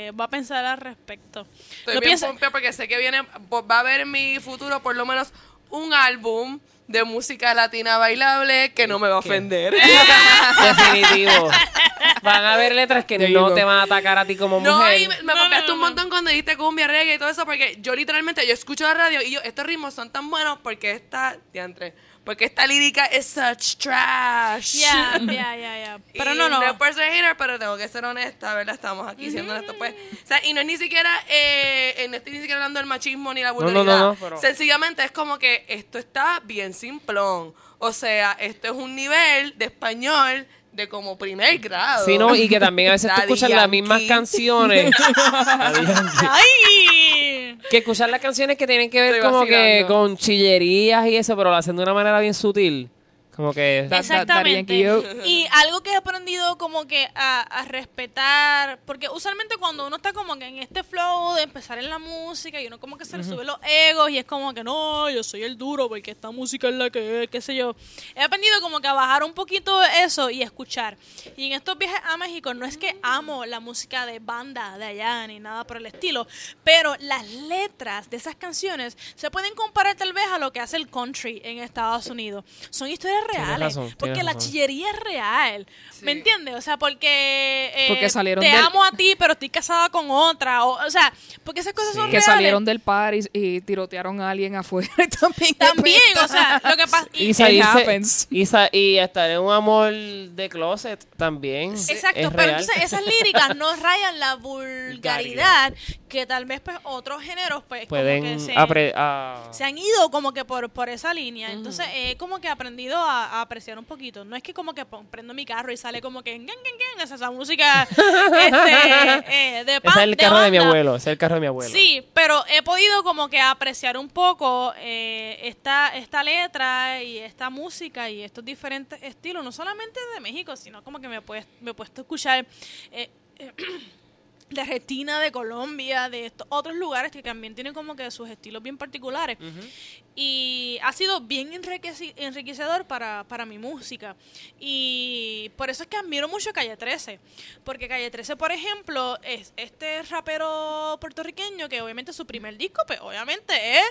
eh, va a pensar al respecto. Estoy Lo bien piensa- porque sé que viene, va a haber en mi futuro por lo menos un álbum de música latina bailable que no me va a ofender. Definitivo. Van a haber letras que There you no go. te van a atacar a ti como No, mujer. y me, me No, no, pompeaste un montón cuando dijiste cumbia, reggae y todo eso, porque yo literalmente, yo escucho la radio y yo, estos ritmos son tan buenos porque esta, diantre, porque esta lírica es such trash. Ya, ya, ya, ya. Pero Y no, no. es por ser hater, pero tengo que ser honesta, ¿verdad? Estamos aquí siendo honestos, pues. O sea, y no es ni siquiera, eh, eh, no estoy ni siquiera hablando del machismo ni la no, no, vulgaridad. no, pero- Sencillamente es como que esto está bien simplón. O sea, esto es un nivel de español de como primer grado. Sí, no, y que también a veces tú escuchas las mismas canciones. Que escuchar las canciones que tienen que ver Estoy como que con chillerías y eso, pero lo hacen de una manera bien sutil. Como que... Exactamente. Yankee, yo- Y algo que he aprendido como que a, a respetar, porque usualmente cuando uno está como que en este flow de empezar en la música y uno como que se le sube los egos y es como que no, yo soy el duro porque esta música es la que es, qué sé yo. He aprendido como que a bajar un poquito eso y escuchar. Y en estos viajes a México no es que amo la música de banda de allá ni nada por el estilo, pero las letras de esas canciones se pueden comparar tal vez a lo que hace el country en Estados Unidos. Son historias reales. razón, porque la razón. chillería es real. ¿Me entiendes? O sea, porque, eh, Porque salieron te del- amo a ti, pero estoy casada con otra. O, o sea, porque esas cosas son que reales. salieron del par y, y tirotearon a alguien afuera y también. También, o sea, lo que pasa. Y y- salirse, y, sa- y estar en un amor de closet también. Exacto, es pero real. entonces esas líricas no rayan la vulgaridad que tal vez pues otros géneros pues como Pueden que se, a- se han ido como que por, por esa línea. Entonces he como que aprendido a, a apreciar un poquito. No es que como que prendo mi carro y sale como que "Gen, gen, gen", esa, esa música este, eh, de pan, es el carro de mi abuelo, es el carro de mi abuelo. Sí, pero he podido como que apreciar un poco eh, esta, esta letra y esta música y estos diferentes estilos, no solamente de México, sino como que me he puesto, me he puesto a escuchar eh, eh, de Argentina, de Colombia, de estos otros lugares que también tienen como que sus estilos bien particulares. Y ha sido bien enriquecedor para, para mi música. Y por eso es que admiro mucho Calle 13. Porque Calle 13, por ejemplo, es este rapero puertorriqueño que obviamente su primer disco, pues obviamente es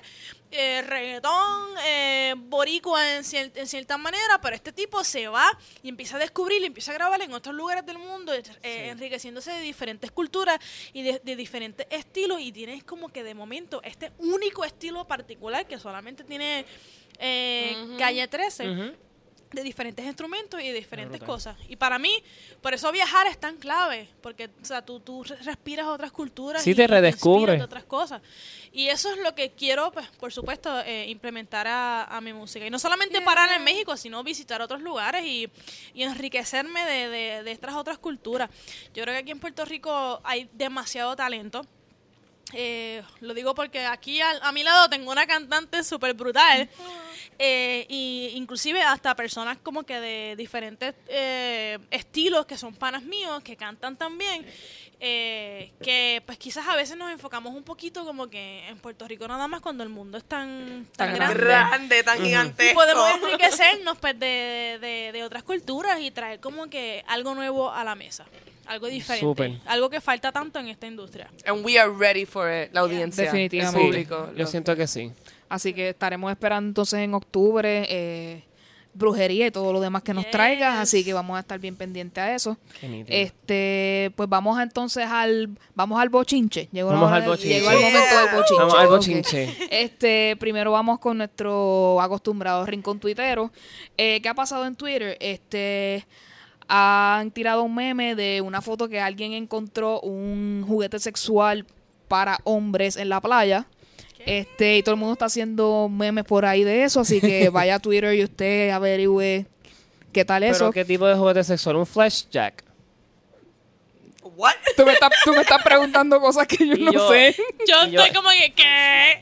eh, reggaetón, eh, boricua en, cier- en cierta manera, pero este tipo se va y empieza a descubrir y empieza a grabar en otros lugares del mundo, eh, enriqueciéndose de diferentes culturas y de, de diferentes estilos y tienes como que de momento este único estilo particular que solamente tiene eh, Calle 13. Ujú. de diferentes instrumentos y de diferentes cosas. Y para mí, por eso viajar es tan clave, porque o sea, tú, tú respiras otras culturas Sí, y te redescubres. otras cosas. Y eso es lo que quiero, pues, por supuesto, eh, implementar a, a mi música. Y no solamente parar en México, sino visitar otros lugares y, y enriquecerme de, de, de estas otras culturas. Yo creo que aquí en Puerto Rico hay demasiado talento. Eh, lo digo porque aquí al- a, mi lado tengo una cantante súper brutal. Eh, y inclusive hasta personas como que de diferentes eh, estilos que son panas míos, que cantan también. Eh, que pues quizás a veces nos enfocamos un poquito como que en Puerto Rico nada más cuando el mundo es tan, tan, Tan grande. Grande, tan Y gigantesco. podemos enriquecernos pues, de, de- de otras culturas y traer como que algo nuevo a la mesa. Algo diferente. Súper. Algo que falta tanto en esta industria. And we are ready for it, la audiencia. Definitivamente. El Sí, público. yo Lo- siento que sí. Así que estaremos esperando entonces en octubre eh, brujería y todo lo demás que nos Yes. traigas. Así que vamos a estar bien pendientes a eso. Este, pues vamos a, entonces al vamos al bochinche. Llegó, Vamos al bochinche. llegó el momento del bochinche. Vamos al Ok. bochinche. Este, primero vamos con nuestro acostumbrado rincón tuitero. Eh, ¿Qué ha pasado en Twitter? Este, han tirado un meme de una foto que alguien encontró un juguete sexual para hombres en la playa. Este, y todo el mundo está haciendo memes por ahí de eso, así que vaya a Twitter y usted averigüe qué tal ¿Pero eso. qué tipo de juguete sexual? ¿Un flash jack? What? Tú, me estás, tú me estás preguntando cosas que yo Y no yo- sé. Yo estoy como que, ¿qué?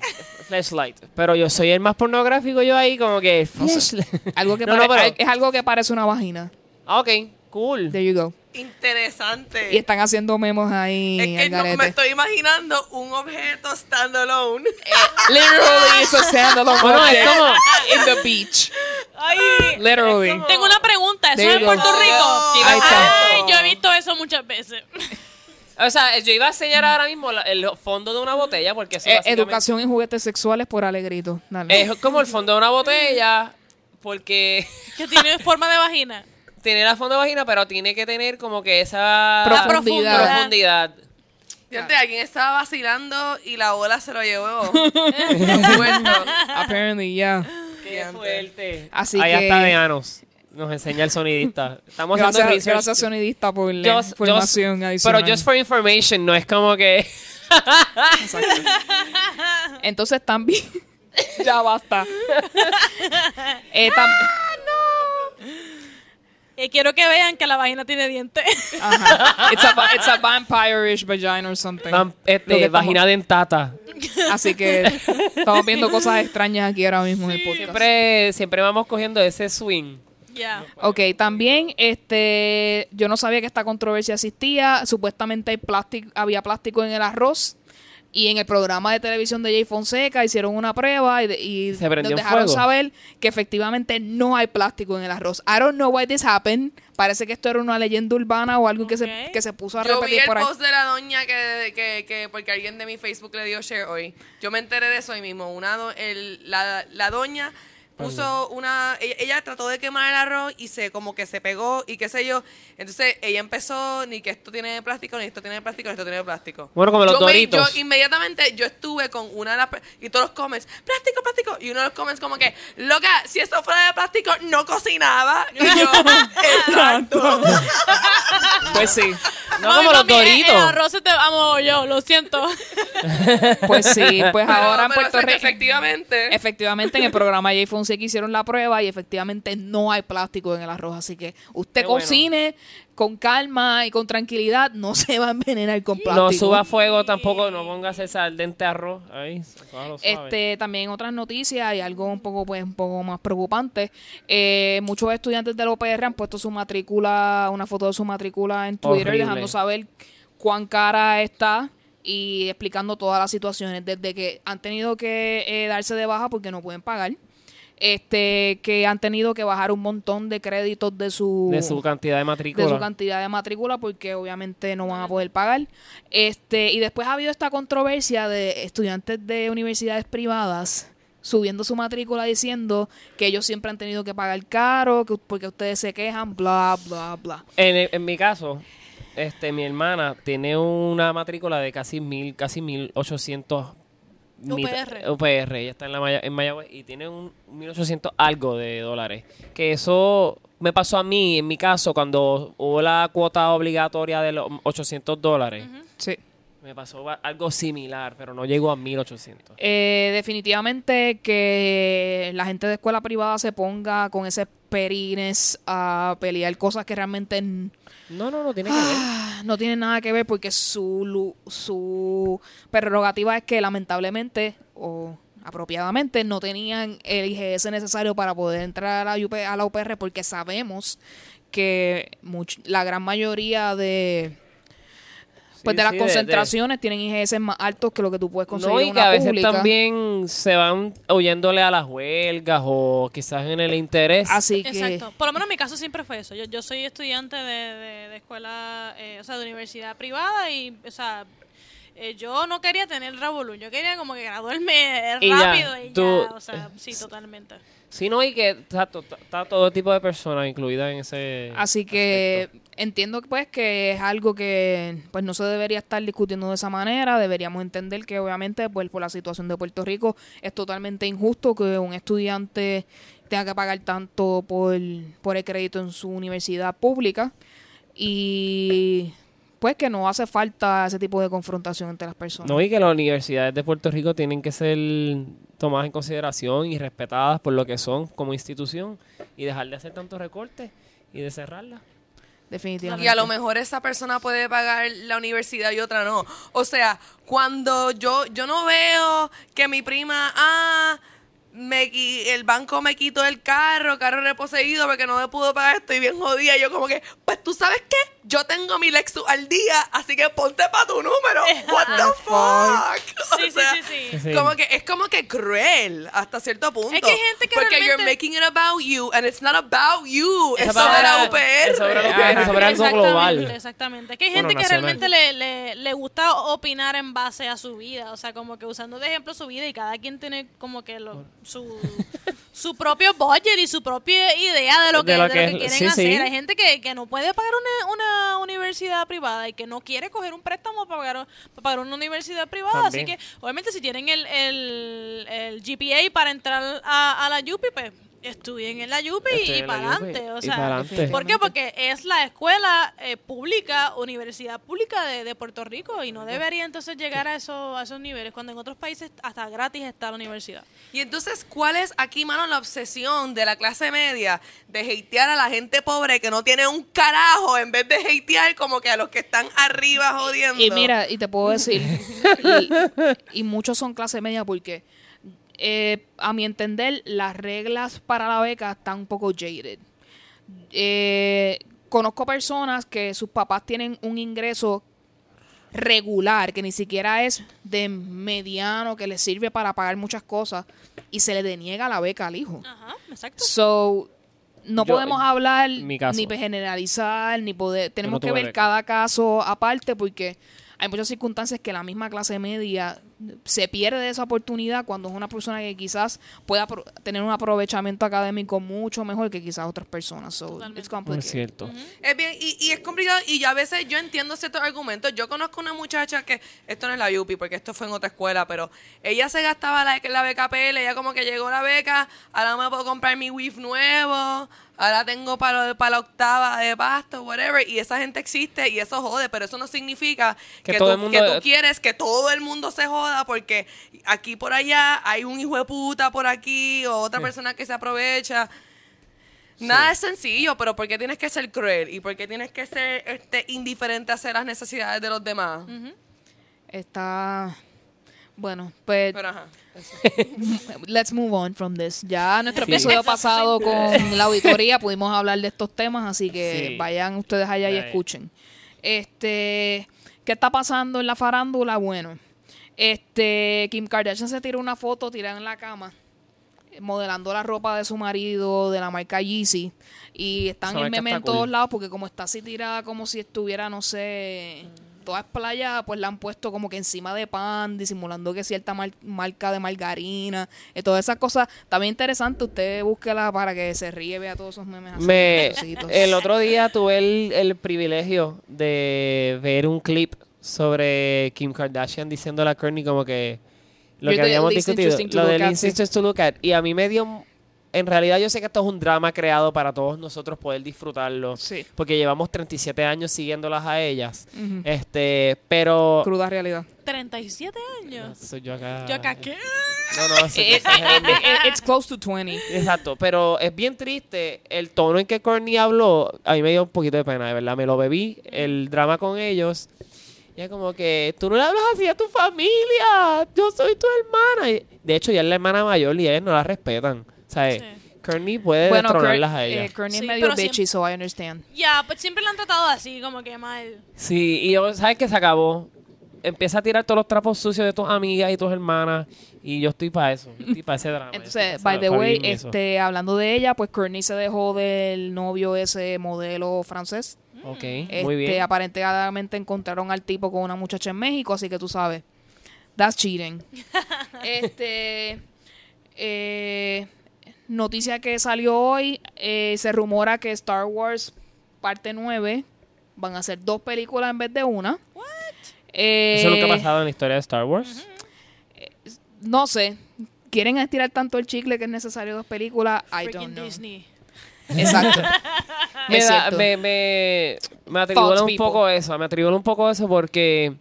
Flashlight. Pero yo soy el más pornográfico yo ahí como que... flashlight. Algo que No, no, pare- pero- es algo que parece una vagina. Ah, ok, cool. There you go. Interesante. Y están haciendo memos ahí es que no, garete. me estoy imaginando un objeto standalone. Literally, it's a standalone Bueno, es como... in the beach. Ay, Literally. tengo una pregunta. ¿Eso es en go. Puerto Rico? Oh, Ahí está. Ay, yo he visto eso muchas veces. O sea, yo iba a enseñar ahora mismo la- el fondo de una botella porque eso Eh, básicamente- educación en juguetes sexuales por Alegrito. Dale. Es como el fondo de una botella porque Que tiene forma de vagina. Tiene la fondo de vagina, pero tiene que tener como que esa Profundidad. profundidad. Fíjate, alguien estaba vacilando y la ola se lo llevó. Muerto. Apparently, yeah. Qué fuerte. Así Ahí que- está Veanos. Nos enseña el sonidista. Estamos Gracias, haciendo research. gracias sonidista por la Just- información just- adicional. Pero just for information, no es como que... Exacto. Entonces también... ya basta. Eh, tam- Eh, quiero que vean que la vagina tiene dientes. Ajá. It's a, it's a vampire-ish vagina or something. Vam- Lo que este, estamos- vagina dentata. Así que estamos viendo cosas extrañas aquí ahora mismo en el podcast. Siempre, siempre vamos cogiendo ese swing. Ya. Ok, también este, yo no sabía que esta controversia existía. Supuestamente hay plástico, había plástico en el arroz. Y en el programa de televisión de Jay Fonseca hicieron una prueba y, de- y Se nos dejaron fuego. saber que efectivamente no hay plástico en el arroz. I don't know why this happened. Parece que esto era una leyenda urbana o algo que, se, que se puso a Yo vi repetir el por ahí. post de la doña que, que, que porque alguien de mi Facebook le dio share hoy. Yo me enteré de eso hoy mismo. Una do- el- la, la doña puso una ella, ella trató de quemar el arroz y se como que se pegó y qué sé yo. Entonces ella empezó ni que esto tiene plástico, ni esto tiene plástico, ni esto tiene plástico. Bueno, como los yo me- Doritos. yo inmediatamente yo estuve con una de las y todos los comments, plástico, plástico, y uno de los comments como que, loca, si esto fuera de plástico no cocinaba. Y yo, exacto. Pues sí, No Mami, como los mami, el- Doritos. El arroz se te amo yo, lo siento. pues sí. Pues ahora en pero, Puerto Rico... efectivamente. Efectivamente, en el programa Jay Fonseca hicieron la prueba y efectivamente no hay plástico en el arroz. Así que usted Qué bueno. cocine con calma y con tranquilidad, no se va a envenenar con plástico. No suba fuego tampoco, no pongas ese al dente arroz. Ahí. Este, también otras noticias y algo un poco, pues, un poco más preocupante. Eh, muchos estudiantes de la UPR han puesto su matrícula, una foto de su matrícula en Twitter, Horrible. dejando saber cuán cara está y explicando todas las situaciones, desde que han tenido que eh, darse de baja porque no pueden pagar, este, que han tenido que bajar un montón de créditos de su de su cantidad de matrícula. de su cantidad de matrícula porque obviamente no van a poder pagar. Este, y después ha habido esta controversia de estudiantes de universidades privadas subiendo su matrícula diciendo que ellos siempre han tenido que pagar caro, que, porque ustedes se quejan, bla, bla, bla. En, en mi caso, este, mi hermana tiene una matrícula de casi mil, casi mil ochocientos UPR. UPR, ella está en, la Maya- en Mayagüez y tiene un 1800 algo de dólares. Que eso me pasó a mí, en mi caso, cuando hubo la cuota obligatoria de los 800 dólares. Sí. Me pasó algo similar, pero no llegó a 1800. Eh, definitivamente que la gente de escuela privada se ponga con ese perines a pelear cosas que realmente No, no, no tiene que ver. ah, no tienen nada que ver porque su, su prerrogativa es que lamentablemente o apropiadamente no tenían el IGS necesario para poder entrar a la, UP a la UPR porque sabemos que much- la gran mayoría de pues Sí, de las sí, de- de- concentraciones tienen IGS más altos que lo que tú puedes conseguir No, en y que una a veces pública. también se van oyéndole a las huelgas o quizás en el interés. Así que Exacto. Por lo menos en mi caso siempre fue eso. Yo, yo soy estudiante de, de- de escuela, eh, o sea, de universidad privada y, o sea, eh, yo no quería tener revolú. Yo quería como que graduarme Y ya, rápido y ya, tú- o sea, sí, totalmente. Sí, no, y que está, to- está todo tipo de personas incluidas en ese. Así que aspecto. entiendo pues que es algo que pues no se debería estar discutiendo de esa manera. Deberíamos entender que obviamente pues por la situación de Puerto Rico es totalmente injusto que un estudiante tenga que pagar tanto por, por el crédito en su universidad pública y pues que no hace falta ese tipo de confrontación entre las personas. No, y que las universidades de Puerto Rico tienen que ser tomadas en consideración y respetadas por lo que son como institución y dejar de hacer tantos recortes y de cerrarlas. Definitivamente. Y a lo mejor esa persona puede pagar la universidad y otra no. O sea, cuando yo yo no veo que mi prima, ah, me, el banco me quitó el carro, carro reposeído porque no me pudo pagar, estoy bien jodida. Yo como que, pues tú sabes qué, yo tengo mi Lexus al día, así que ponte para tu número. What the fuck? Sí, O sea, sí, sí, sí. Sí. Como que es como que cruel hasta cierto punto. Es que hay gente que Porque you're making it about you and it's not about you. Es Es sobre la UPR. es sobre la UPR, Ajá. sobre algo Exactamente, global. Exactamente. Es que hay Bueno, gente que realmente le, le, le gusta opinar en base a su vida, o sea, como que usando de ejemplo su vida y cada quien tiene como que lo, su, su propio budget y su propia idea de lo que, De lo de lo que que es- quieren sí, hacer. sí. Hay gente que, que no puede pagar una, una universidad privada y que no quiere coger un préstamo para pagar, para pagar una universidad privada. Así que, obviamente, si tienen el, el, el GPA para entrar a, a la UPI, pues estudien en la UPI y, para adelante. O sea. ¿Por qué? Porque es la escuela eh, pública, universidad pública de, de Puerto Rico y no debería entonces llegar a, eso, a esos niveles, cuando en otros países hasta gratis está la universidad. Y entonces, ¿cuál es aquí, mano, la obsesión de la clase media de hatear a la gente pobre que no tiene un carajo en vez de hatear como que a los que están arriba jodiendo? Y mira, y te puedo decir, y, y muchos son clase media porque, eh, a mi entender, las reglas para la beca están un poco jaded. Eh, conozco personas que sus papás tienen un ingreso regular, que ni siquiera es de mediano, que les sirve para pagar muchas cosas, y se le deniega la beca al hijo. Ajá, exacto. So, no Yo- podemos hablar ni generalizar, ni poder. Tenemos que ver beca. cada caso aparte porque hay muchas circunstancias que la misma clase media se pierde de esa oportunidad cuando es una persona que quizás pueda tener un aprovechamiento académico mucho mejor que quizás otras personas. So, Totalmente. it's No complicated. es cierto. Es bien, y, y es complicado, y yo a veces yo entiendo ciertos argumentos. Yo conozco una muchacha que, esto no es la UPI, porque esto fue en otra escuela, pero ella se gastaba la, la beca PL, ella como que llegó la beca, ahora me puedo comprar mi WIF nuevo, ahora tengo para, para la octava de pasto, whatever, y esa gente existe y eso jode, pero eso no significa Que que, todo tú, el mundo- que tú quieres que todo el mundo se joda porque aquí por allá hay un hijo de puta por aquí o otra persona que se aprovecha. Nada es sencillo, pero ¿por qué tienes que ser cruel? ¿Y por qué tienes que ser este, indiferente hacia las necesidades de los demás? Está. Bueno, pues Pero ajá. let's move on from this. Ya nuestro Sí. episodio pasado con la auditoría pudimos hablar de estos temas, así que Sí. vayan ustedes allá y escuchen. Este, ¿qué está pasando en la farándula? Bueno, este Kim Kardashian se tiró una foto tirada en la cama eh, modelando la ropa de su marido de la marca Yeezy y están en meme en todos cool. lados porque como está así tirada como si estuviera no sé todas playas pues la han puesto como que encima de pan disimulando que cierta mar- marca de margarina y todas esas cosas también interesante usted búsquela para que se ríe vea todos esos memes así Me, el otro día tuve el, el privilegio de ver un clip sobre Kim Kardashian diciéndole a Kourtney como que Lo You're que habíamos discutido. Lo del interesting to look at. Y a mí me dio... En realidad yo sé que esto es un drama creado para todos nosotros poder disfrutarlo. Sí. Porque llevamos 37 años siguiéndolas a ellas. Este, pero... Cruda realidad. 37 años. Soy yo acá. Yo acá, ¿qué? No, no, it- it's close to 20. Exacto, pero es bien triste el tono en que Courtney habló. A mí me dio un poquito de pena, de verdad. Me lo bebí, el drama con ellos. Y es como que tú no le hablas así a tu familia. Yo soy tu hermana. Y, de hecho, ella es la hermana mayor y ellos no la respetan. ¿Sabes? Sí. Courtney puede Bueno, a eh, ella. Courtney Sí, es medio bitchy, so I understand. Ya, pues siempre la han tratado así, como que mal. Sí, y yo, ¿sabes qué? Se acabó. Empieza a tirar todos los trapos sucios de tus amigas y tus hermanas. Y yo estoy para eso. Yo estoy para ese drama. Entonces, by the way, este, hablando de ella, pues Courtney se dejó del novio ese modelo francés. Ok, Este, muy bien. aparentemente encontraron al tipo con una muchacha en México, así que tú sabes. That's cheating. este. eh, noticia que salió hoy: eh, se rumora que Star Wars parte 9 van a ser dos películas en vez de una. Eh, Eso nunca ha pasado en la historia de Star Wars. No sé. ¿Quieren estirar tanto el chicle que es necesario dos películas? I don't Freaking know. Disney. Exacto. me, Es da- cierto. me, me, me atribula un people. poco eso, me atribula un poco eso porque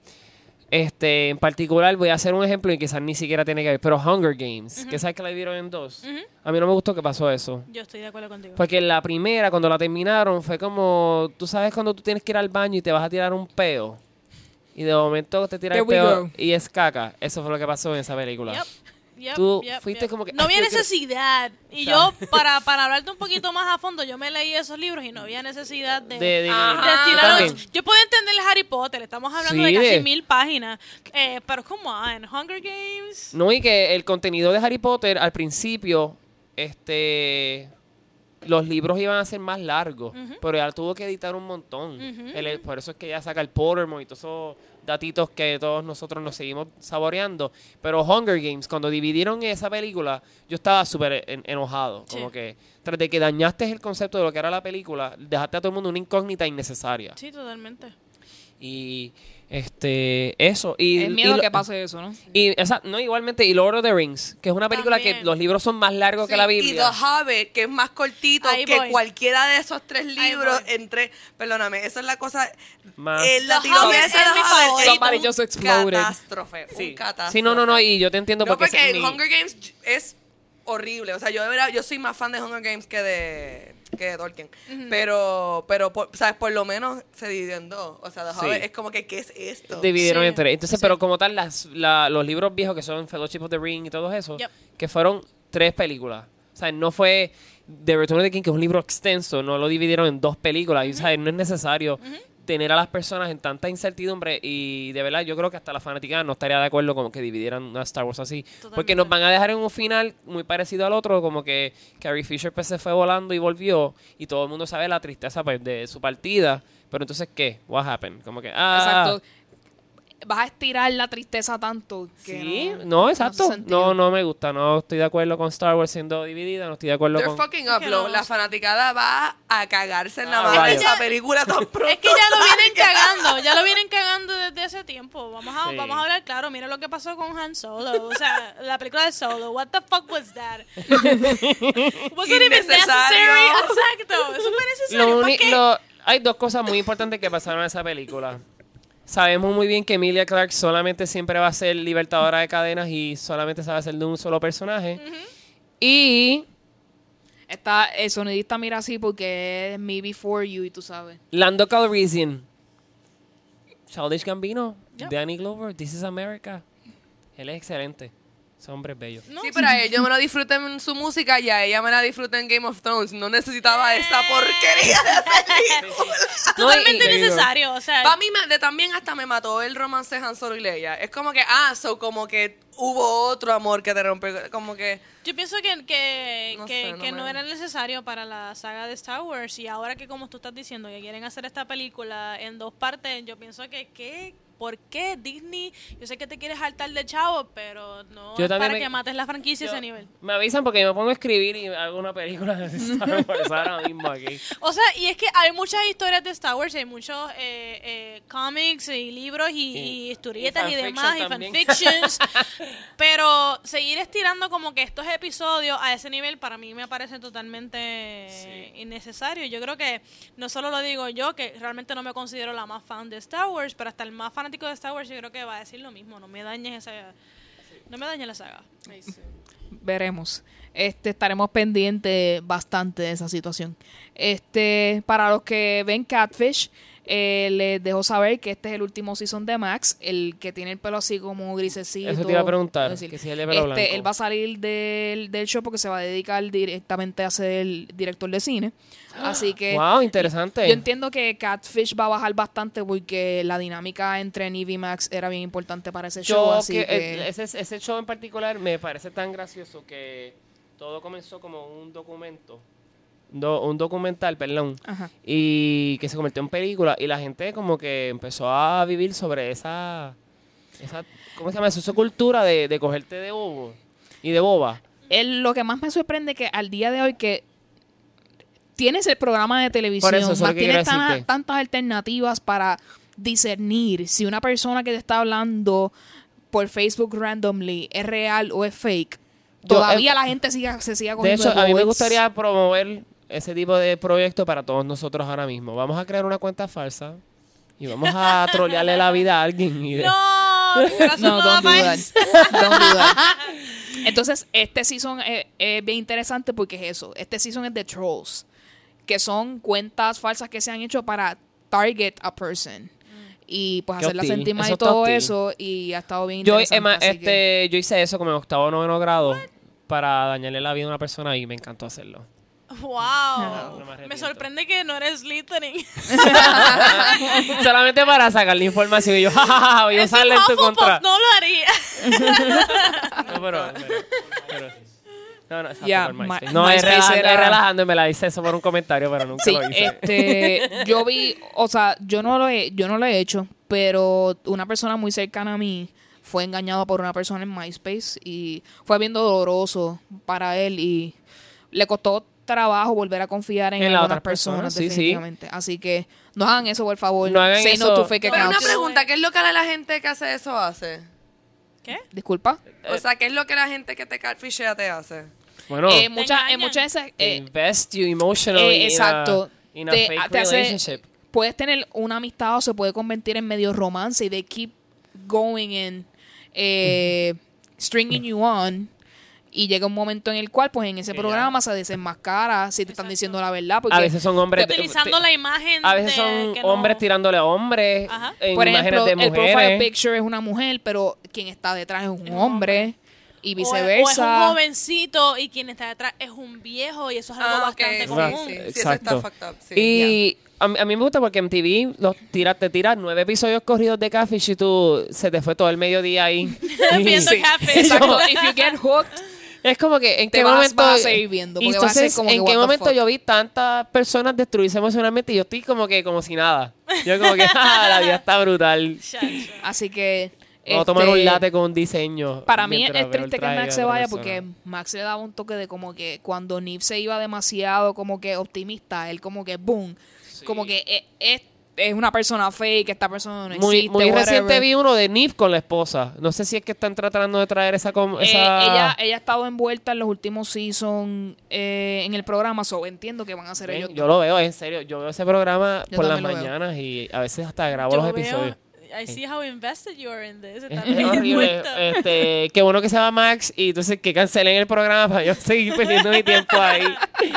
este en particular voy a hacer un ejemplo y quizás ni siquiera tiene que ver, pero Hunger Games, que sabes que la dividieron en dos. A mí no me gustó que pasó eso. Yo estoy de acuerdo contigo. Porque la primera, cuando la terminaron, fue como, tú sabes cuando tú tienes que ir al baño y te vas a tirar un peo. Y de momento te tiras el peo go. y es caca. Eso fue lo que pasó en esa película. Yep, yep, Tú yep, fuiste yep. como que, No "Ay, había yo quiero-" necesidad. Y yo, para, para hablarte un poquito más a fondo, yo me leí esos libros y no había necesidad de... De, de- Ajá. de yo puedo entender el Harry Potter, estamos hablando Sí, de casi mil páginas. Eh, pero como en Hunger Games. No, y que el contenido de Harry Potter al principio, este, los libros iban a ser más largos, pero ya tuvo que editar un montón. Él- por eso es que ya saca el Pottermore y todos esos datitos que todos nosotros nos seguimos saboreando. Pero Hunger Games, cuando dividieron esa película, yo estaba súper en- enojado. Sí. Como que tras de que dañaste el concepto de lo que era la película, dejaste a todo el mundo una incógnita innecesaria. Sí, totalmente. Y este eso y Es y miedo lo- que pase eso, ¿no? y esa, no, igualmente, y Lord of the Rings, que es una película que los libros son más largos que la Y Biblia. The Hobbit, que es más cortito Ahí que voy. cualquiera de esos tres libros entre... Perdóname, esa es la cosa... Más. El latinoamérica es Hobbit favorito. Somebody un catástrofe, Sí. un catástrofe. Sí, no, no, no, y yo te entiendo No, porque, porque es Hunger Games es horrible. O sea, yo de verdad, yo soy más fan de Hunger Games que de, que de Tolkien. Pero, pero por, ¿sabes? Por lo menos se dividió en dos. O sea, The Sí. Hobbit es como que, ¿qué es esto? dividieron Sí. en tres. Entonces, pero como tal, las, la- los libros viejos que son Fellowship of the Ring y todo eso, Yep. que fueron tres películas. O sea, no fue The Return of the King, que es un libro extenso, no lo dividieron en dos películas. Y, o sea, no es necesario tener a las personas en tanta incertidumbre y de verdad yo creo que hasta la fanaticada no estaría de acuerdo con que dividieran una Star Wars así. Porque nos van a dejar en un final muy parecido al otro, como que Carrie Fisher pues, se fue volando y volvió y todo el mundo sabe la tristeza pues, de su partida. Pero entonces, ¿qué? What happened? Como que, ah, Exacto. Vas a estirar la tristeza tanto que Sí, no, no, exacto. No, no me gusta. No estoy de acuerdo con Star Wars siendo dividida. No estoy de acuerdo They're con. fucking up, no. La fanaticada va a cagarse en la Ah, madre de esa película tan pronto. Es que ya lo vienen cagando, ya lo vienen cagando desde hace tiempo. Vamos a, Sí. vamos a hablar claro, mira lo que pasó con Han Solo. O sea, la película de Solo. What the fuck was that? Was it even necessary? Exacto. Eso fue necesario. Lo ¿Para uni- qué? lo- hay dos cosas muy importantes que pasaron en esa película. Sabemos muy bien que Emilia Clarke solamente siempre va a ser libertadora de cadenas y solamente sabe hacer de un solo personaje. Y Está, el sonidista mira así porque es Me Before You y tú sabes. Lando Calrissian, Childish Gambino, Yep. Danny Glover, This is America. Él es excelente. Ese hombre es bello. No, Sí, pero a él yo me lo disfruté en su música y a ella me la disfruté en Game of Thrones. No necesitaba esa porquería de película. Totalmente No, y- necesario. O sea, Para mí me- de- también hasta me mató el romance de Han Solo y Leia. Es como que, ah, so como que hubo otro amor que te rompió. Como que, Yo pienso que, que, No que, sé, no que no me- era necesario para la saga de Star Wars y ahora que como tú estás diciendo que quieren hacer esta película en dos partes, yo pienso que qué ¿por qué Disney? Yo sé que te quieres saltar de chavo, pero no Yo es para me- que mates la franquicia a Yo- ese nivel. Me avisan porque me pongo a escribir y hago una película de Star Wars ahora mismo aquí. O sea, y es que hay muchas historias de Star Wars, hay muchos eh, eh, cómics y libros y, Y- y historietas y, y demás, y también. fanfictions. pero seguir estirando como que estos episodios a ese nivel para mí me parece totalmente Sí. innecesario. Yo creo que no solo lo digo yo, que realmente no me considero la más fan de Star Wars, pero hasta el más fanático de Star Wars yo creo que va a decir lo mismo. No me dañes esa... No me dañes la saga. veremos. Este, estaremos pendientes bastante de esa situación. Este, para los que ven Catfish, eh, les dejo saber que este es el último season de Max, el que tiene el pelo así como grisecito. Eso te iba a preguntar, es decir, que si él de pelo este, blanco. él va a salir del, del show porque se va a dedicar directamente a ser el director de cine. Así que Wow, interesante. yo entiendo que Catfish va a bajar bastante porque la dinámica entre Neve y Max era bien importante para ese show. Yo Así que, que, eh, ese, ese show en particular me parece tan gracioso que todo comenzó como un documento, do- un documental, perdón, Ajá. y que se convirtió en película y la gente como que empezó a vivir sobre esa, esa ¿cómo se llama? Esa cultura de, de cogerte de bobo y de boba. el- lo que más me sorprende que al día de hoy que tienes el programa de televisión, Por eso, eso es más tienes tan- tantas alternativas para discernir si una persona que te está hablando por Facebook randomly es real o es fake. Yo, Todavía eh, la gente sigue, se sigue De cogiendo hecho, a mí me gustaría promover ese tipo de proyecto para todos nosotros ahora mismo. Vamos a crear una cuenta falsa y vamos a trolearle la vida a alguien. Y de- No, No, no don't do that. más. Don't do that. Entonces, este season es, es bien interesante porque es eso. Este season es de trolls, que son cuentas falsas que se han hecho para target a person. Y pues hacerla sentir mal y todo eso. Y ha estado bien Yo, interesante. Emma, así que- este, yo hice eso como en octavo o noveno grado para dañarle la vida a una persona y me encantó hacerlo. Wow. No me sorprende que no eres Slytherin. Solamente para sacarle información y yo, jajaja, voy a Ese usarla en tu contra. no lo haría. No, pero, pero- pero- no, no, por MySpace. My- no, es relajando, era- es relajando, me la hice eso por un comentario, pero nunca Sí, lo hice. este, yo vi, o sea, yo no lo he, yo no lo he hecho, pero una persona muy cercana a mí fue engañada por una persona en MySpace y fue bien doloroso para él y le costó trabajo volver a confiar en, En las algunas otras personas, personas, sí, sí. definitivamente. Así que no hagan eso, por favor. No hagan Say eso. no to fake Pero una pregunta, ¿qué es lo que la gente que hace eso hace? ¿Qué? Disculpa. O sea, ¿qué es lo que la gente que te catfishea te hace? Bueno, Eh, muchas, en engañan. muchas esas, eh, invest you emotionally eh, in a- exacto. in a, Te- fake te hace- relationship. puedes tener una amistad o se puede convertir en medio romance y they keep going and eh, stringing you on y llega un momento en el cual pues en ese programa se desenmascara si te están diciendo la verdad porque A veces son hombres... Utilizando la imagen A veces de son que no- hombres tirándole a hombres Ajá. en por imágenes ejemplo de el profile mujeres. picture es una mujer pero quien está detrás es un Es hombre y O es- O, viceversa es un jovencito y quien está detrás es un viejo y eso es algo Ah, bastante sí, común. sí, sí, eso Exacto. está fucked up, sí. Y a, mí- a mí me gusta porque en TV los tira, te tiras nueve episodios corridos de Catfish y tú se te fue todo el mediodía ahí. Viendo Sí. Catfish. Exacto. if you get hooked Es como que en Te qué vas- momento vas a seguir viendo, Y va a ser entonces, como que, en what qué momento fuck. yo vi tantas personas destruirse emocionalmente y yo estoy como que como si nada. Yo como que "Ah, la vida está brutal. Así que Vamos a tomar un este, latte con un diseño. Para mí es, triste que Max se vaya porque Max le daba un toque de como que cuando Neve se iba demasiado como que optimista, él como que boom, como que es, es una persona fake, esta persona no Muy, existe. muy whatever. reciente vi uno de Nif con la esposa. No sé si es que están tratando de traer esa... com- Eh, esa... ella, ella ha estado envuelta en los últimos seasons eh, en el programa, so entiendo que van a ser Ven, ellos. yo lo veo, en serio. Yo veo ese programa Yo por las veo. mañanas y a veces hasta grabo Yo los veo- episodios. I see how invested you are in this. Bien. Este, qué bueno que se llama Max y entonces que cancelen el programa para yo seguir perdiendo mi tiempo ahí.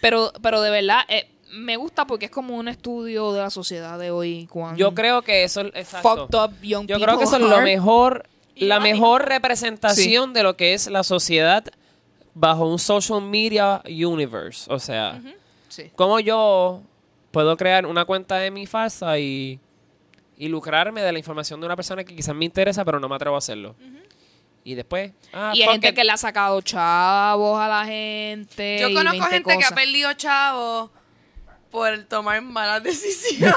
Pero, pero de verdad, eh, me gusta porque es como un estudio de la sociedad de hoy. Cuando Yo creo que eso exacto. fucked up young Yo creo que eso es lo mejor, la mejor representación de lo que es la sociedad bajo un social media universe. O sea, Sí. cómo yo puedo crear una cuenta de mi falsa y, y lucrarme de la información de una persona que quizás me interesa, pero no me atrevo a hacerlo. Y después... ah, y hay gente que le ha sacado chavos a la gente. Yo conozco 20 gente que ha perdido chavos por tomar malas decisiones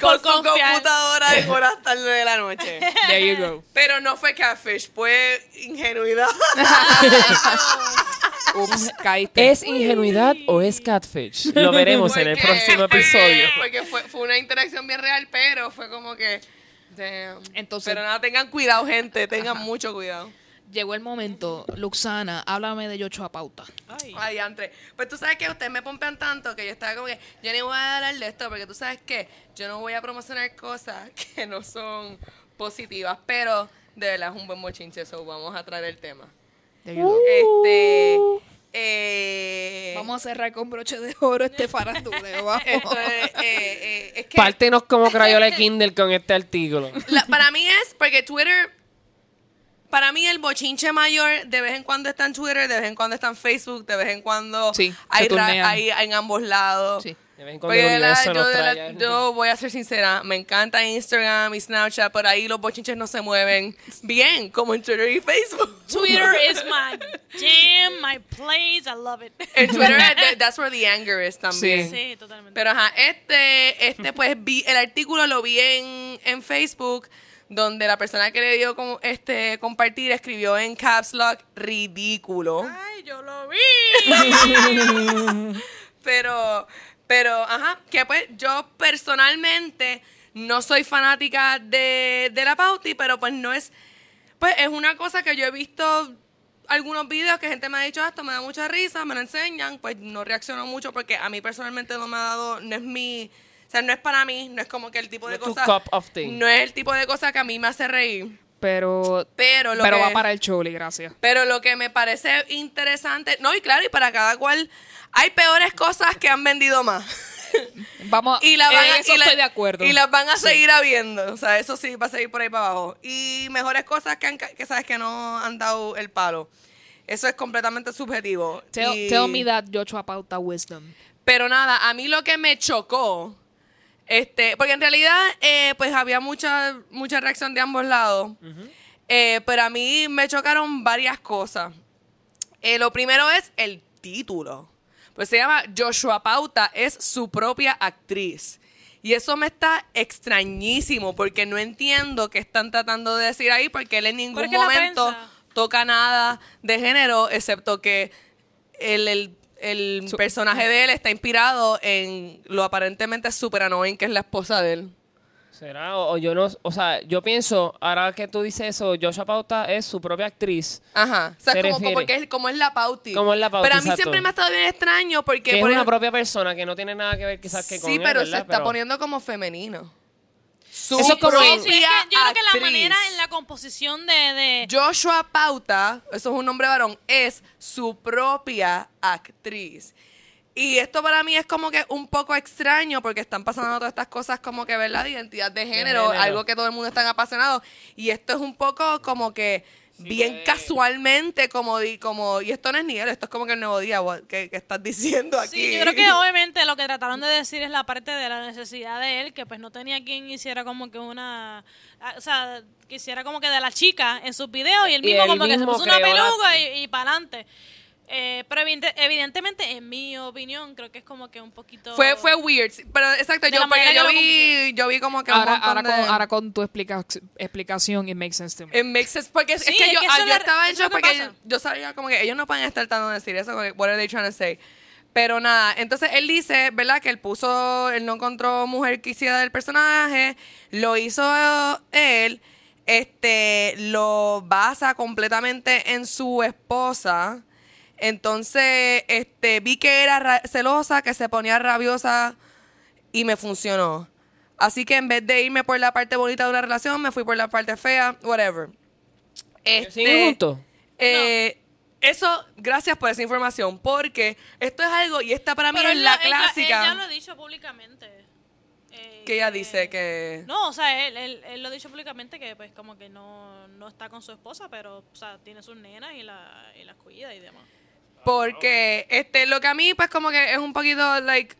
Por con su confiar. computadora en horas tarde de la noche. There you go. Pero no fue catfish, fue ingenuidad. Ups, caíste. ¿Es ingenuidad o es catfish? Lo veremos en el próximo episodio. Porque fue, fue una interacción bien real, pero fue como que. damn. Entonces- pero nada, tengan cuidado, gente. Tengan mucho cuidado. Llegó el momento. Luxana, háblame de Yocho a pauta. Ay. Ay, entre. Pues tú sabes que ustedes me pompean tanto que yo estaba como que yo ni voy a hablar de esto porque tú sabes que yo no voy a promocionar cosas que no son positivas, pero de verdad es un buen mochinche, eso vamos a traer el tema. Go. Este. Eh, Vamos a cerrar con broche de oro este faranduleo. Vamos. esto es, eh, eh, es que Pártenos como Crayola Kindle con este artículo. la- para mí es porque Twitter. Para mí el bochinche mayor de vez en cuando está en Twitter, de vez en cuando está en Facebook, de vez en cuando Sí, hay, hay en ambos lados. Sí. De vez en cuando Porque el de verdad, universo yo, de voy a ser sincera, me encanta Instagram y Snapchat, por ahí los bochinches no se mueven bien, como en Twitter y Facebook. Twitter is my jam, my place. I love it. En Twitter, that- that's where the anger is también. Sí, totalmente. Pero ajá, este, este pues vi, el artículo lo vi en, en Facebook, donde la persona que le dio como este compartir escribió en caps lock ridículo. Ay, yo lo vi. Pero, pero, ajá, que pues yo personalmente no soy fanática de, de la Pauti, pero pues no es, pues es una cosa que yo he visto algunos videos que gente me ha dicho "Ah, esto, me da mucha risa, me lo enseñan, pues no reacciono mucho porque a mí personalmente no me ha dado, no es mi, o sea, no es para mí, no es como que el tipo de es tu cosa, cup of tea. no es el tipo de cosa que a mí me hace reír, Pero, pero lo pero que, va para el choli, gracias. pero lo que me parece interesante, no, y claro, y para cada cual, hay peores cosas que han vendido más. Vamos, y la van en a- eso y la- estoy de acuerdo. Y las van a seguir habiendo. O sea, eso sí va a seguir por ahí para abajo. Y mejores cosas que, han, que sabes que no han dado el palo. Eso es completamente subjetivo. Tell, Y- tell me that Yocho a pauta wisdom. Pero nada, a mí lo que me chocó, este, porque en realidad, eh, pues había mucha, mucha reacción de ambos lados. Eh, pero a mí me chocaron varias cosas. Eh, lo primero es el título. Pues se llama Joshua Pauta, es su propia actriz. Y eso me está extrañísimo porque no entiendo qué están tratando de decir ahí porque él en ningún momento toca nada de género excepto que el, el- el Su- personaje de él está inspirado en lo aparentemente super annoying que es la esposa de él. ¿Será? O, o yo no, o sea, yo pienso, ahora que tú dices eso, Joshua Pauta es su propia actriz. Ajá. O sea, Se como, porque es, como es la pauti. Como es la pauti, Pero a mí exacto. siempre me ha estado bien extraño porque... Que es por una ejemplo- propia persona que no tiene nada que ver quizás que con Sí, él, pero se está Pero- poniendo como femenino. Su Eso propia sí, es que yo creo que la actriz. manera en la composición de, de Joshua Pauta, eso es un nombre varón, es su propia actriz. Y esto para mí es como que un poco extraño porque están pasando todas estas cosas como que, ¿verdad? De identidad de género, género. algo que todo el mundo está apasionado. Y esto es un poco como que bien pues. casualmente, como, di- como, y esto no es ni él, esto es como que el nuevo día que, que estás diciendo aquí. Sí, yo creo que obviamente lo que trataron de decir es la parte de la necesidad de él, que pues no tenía quien hiciera como que una, ah, o sea, que hiciera como que de la chica en sus videos y él Y mismo él como que se puso una la- peluca y, y para adelante. Eh, pero evidente- evidentemente, en mi opinión, creo que es como que un poquito... Fue, fue weird, pero exacto, yo, porque yo vi, yo vi como que Ahora, montón ahora, de- con, ahora con tu explica- explicación, it makes sense to me. It makes sense, porque es- Sí, es que es yo, que ah, yo la- estaba hecho porque pasa. yo, yo sabía como que ellos no pueden estar tratando de decir eso, como que, what are they trying to say? Pero nada, entonces él dice, ¿verdad? Que él puso, él no encontró mujer que hiciera del personaje, lo hizo él, este, lo basa completamente en su esposa. Entonces, este, vi que era ra- celosa, que se ponía rabiosa y me funcionó. Así que en vez de irme por la parte bonita de una relación, me fui por la parte fea, whatever. Este, eh, Eso, gracias por esa información, porque esto es algo, y esta para mí Pero es la ella- clásica, Ella lo ha dicho públicamente. eh, que ella dice que... No, o sea, él, él, él lo ha dicho públicamente que pues como que no, no está con su esposa, pero o sea, tiene sus nenas y, la, y las cuida y demás. Porque este, lo que a mí, pues, como que es un poquito, like.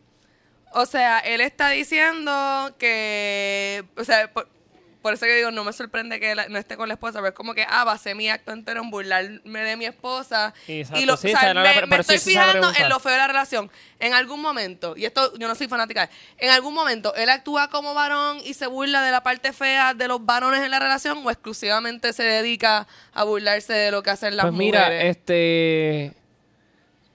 O sea, él está diciendo que. O sea, por- por eso que digo, no me sorprende que la- no esté con la esposa, pero es como que, ah, basé mi acto entero en burlarme de mi esposa. Exacto, y lo, sí, o sea, me, me estoy sí, fijando en lo feo de la relación. En algún momento, y esto yo no soy fanática, en algún momento, ¿él actúa como varón y se burla de la parte fea de los varones en la relación o exclusivamente se dedica a burlarse de lo que hacen las Pues mira, mujeres? este.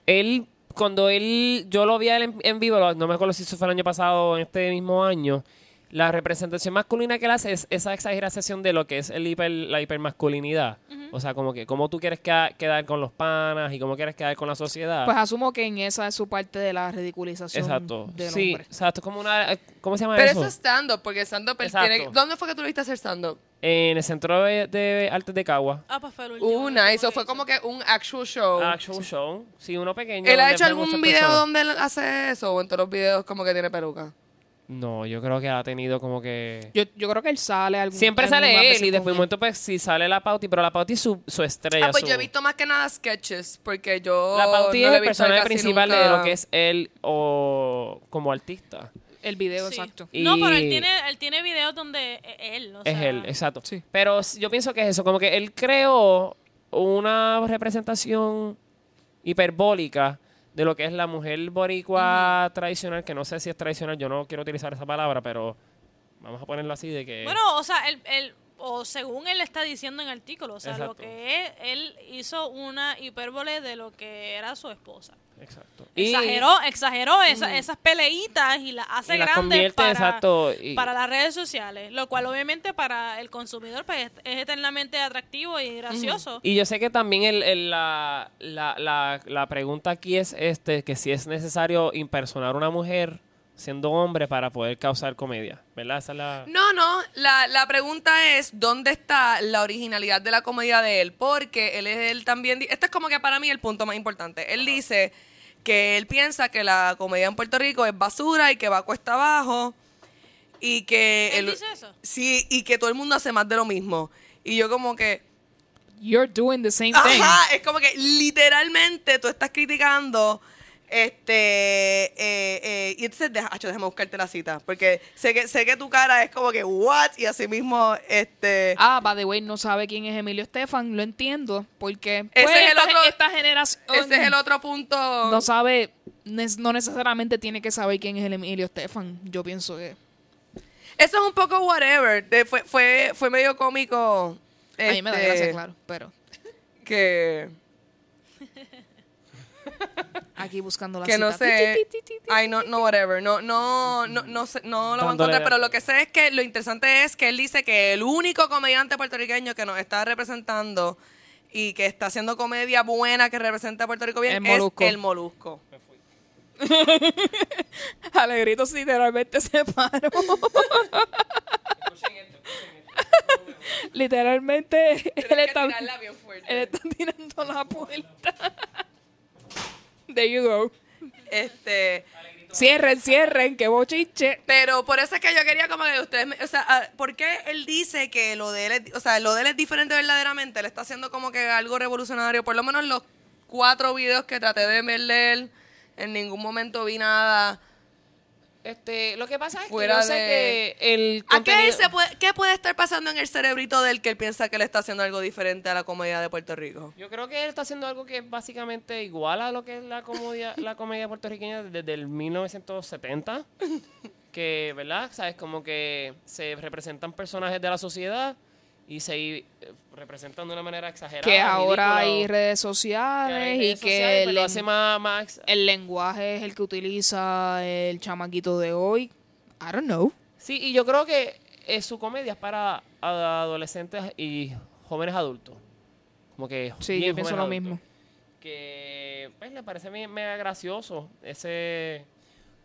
Él, cuando él. Yo lo vi a él en, en vivo, no me acuerdo si eso fue el año pasado o en este mismo año. La representación masculina que él hace es esa exageración de lo que es el hiper, la hipermasculinidad. O sea, como que cómo tú quieres queda- quedar con los panas y cómo quieres quedar con la sociedad. Pues asumo que en esa es su parte de la ridiculización Exacto. del Sí, hombre. exacto. Es como una. ¿Cómo se llama Pero eso? eso es stand-up, porque stand-up tiene... ¿Dónde fue que tú lo viste hacer stand-up? En el Centro de, de Artes de Cagua. Ah, pues fue el último. Uh, nice. Eso fue como que un actual show. Actual show. Sí, uno pequeño. ¿Él ha donde hecho algún muchas video personas. donde él hace eso? ¿O en todos los videos como que tiene peluca? No, yo creo que ha tenido como que... Yo, yo creo que él sale algún Siempre sale él y con después un él. momento pues sí sale la Pauti, pero la Pauti es su, su estrella. Ah, pues su- yo he visto más que nada sketches, porque yo La Pauti no es he el visto personaje casi principal nunca. de lo que es él o como artista. El video, Sí. exacto. No, pero él Y- tiene, él tiene videos donde e- él, o Es sea, él, exacto. Sí. Pero yo pienso que es eso, como que él creó una representación hiperbólica de lo que es la mujer boricua tradicional, que no sé si es tradicional, yo no quiero utilizar esa palabra, pero vamos a ponerlo así de que... Bueno, o sea, él, él- o según él está diciendo en el artículo, o sea, lo que es, él hizo una hipérbole de lo que era su esposa. Exacto. Exageró, exageró esa- esas peleitas y las hace y las grandes para, exacto, y- para las redes sociales, lo cual obviamente para el consumidor pues, es eternamente atractivo y gracioso. Y yo sé que también el, el- la, la, la, la pregunta aquí es este que si es necesario impersonar a una mujer siendo hombre para poder causar comedia, ¿verdad? Esa es la... No, no, la, la pregunta es, ¿dónde está la originalidad de la comedia de él? Porque él es él también, este es como que para mí el punto más importante. Él dice que él piensa que la comedia en Puerto Rico es basura y que va cuesta abajo y que... ¿Él dice eso? Sí, y que todo el mundo hace más de lo mismo. Y yo como que... You're doing the same thing. Ajá, es como que literalmente tú estás criticando este eh, eh, y entonces deja, acho, déjame buscarte la cita porque sé que sé que tu cara es como que what y así mismo este Ah, by the way, no sabe quién es Emilio Estefan, lo entiendo, porque Ese pues, es el esta, otro- esta generación ese es el otro punto no sabe, no necesariamente tiene que saber quién es el Emilio Estefan. Yo pienso que eso es un poco whatever de- fue fue fue medio cómico a mí me da este, gracia, claro, pero que aquí buscando la que cita. no sé ay no no whatever no no no no sé no lo voy a encontrar pero lo que sé es que lo interesante es que él dice que el único comediante puertorriqueño que nos está representando y que está haciendo comedia buena que representa a Puerto Rico bien El es Molusco. el molusco Alegritos literalmente se paró. literalmente él está, él está tirando la puerta. There you go. este Cierren, cierren, que bochiche. Pero por eso es que yo quería como que ustedes, me- o sea, ah, ¿por qué él dice que lo de él, es, o sea, lo de él es diferente verdaderamente? Él está haciendo como que algo revolucionario. Por lo menos los cuatro videos que traté de ver de él, en ningún momento vi nada. Este, lo que pasa es Fuera que yo sé de- que el ¿A qué, se puede, qué puede estar pasando en el cerebrito de él que él piensa que le está haciendo algo diferente a la comedia de Puerto Rico? Yo creo que él está haciendo algo que es básicamente igual a lo que es la comedia, la comedia puertorriqueña desde el 1970. Que, ¿verdad? ¿Sabes? Como que se representan personajes de la sociedad y se eh, representan de una manera exagerada. Que ahora hay redes que hay sociales redes y que el, pero lo hace más, más el lenguaje es el que utiliza el chamaquito de hoy. I don't know. Sí, y yo creo que eh, su comedia es para adolescentes y jóvenes adultos. Como que Sí, yo pienso lo adultos. mismo. Que pues le parece me- mega gracioso ese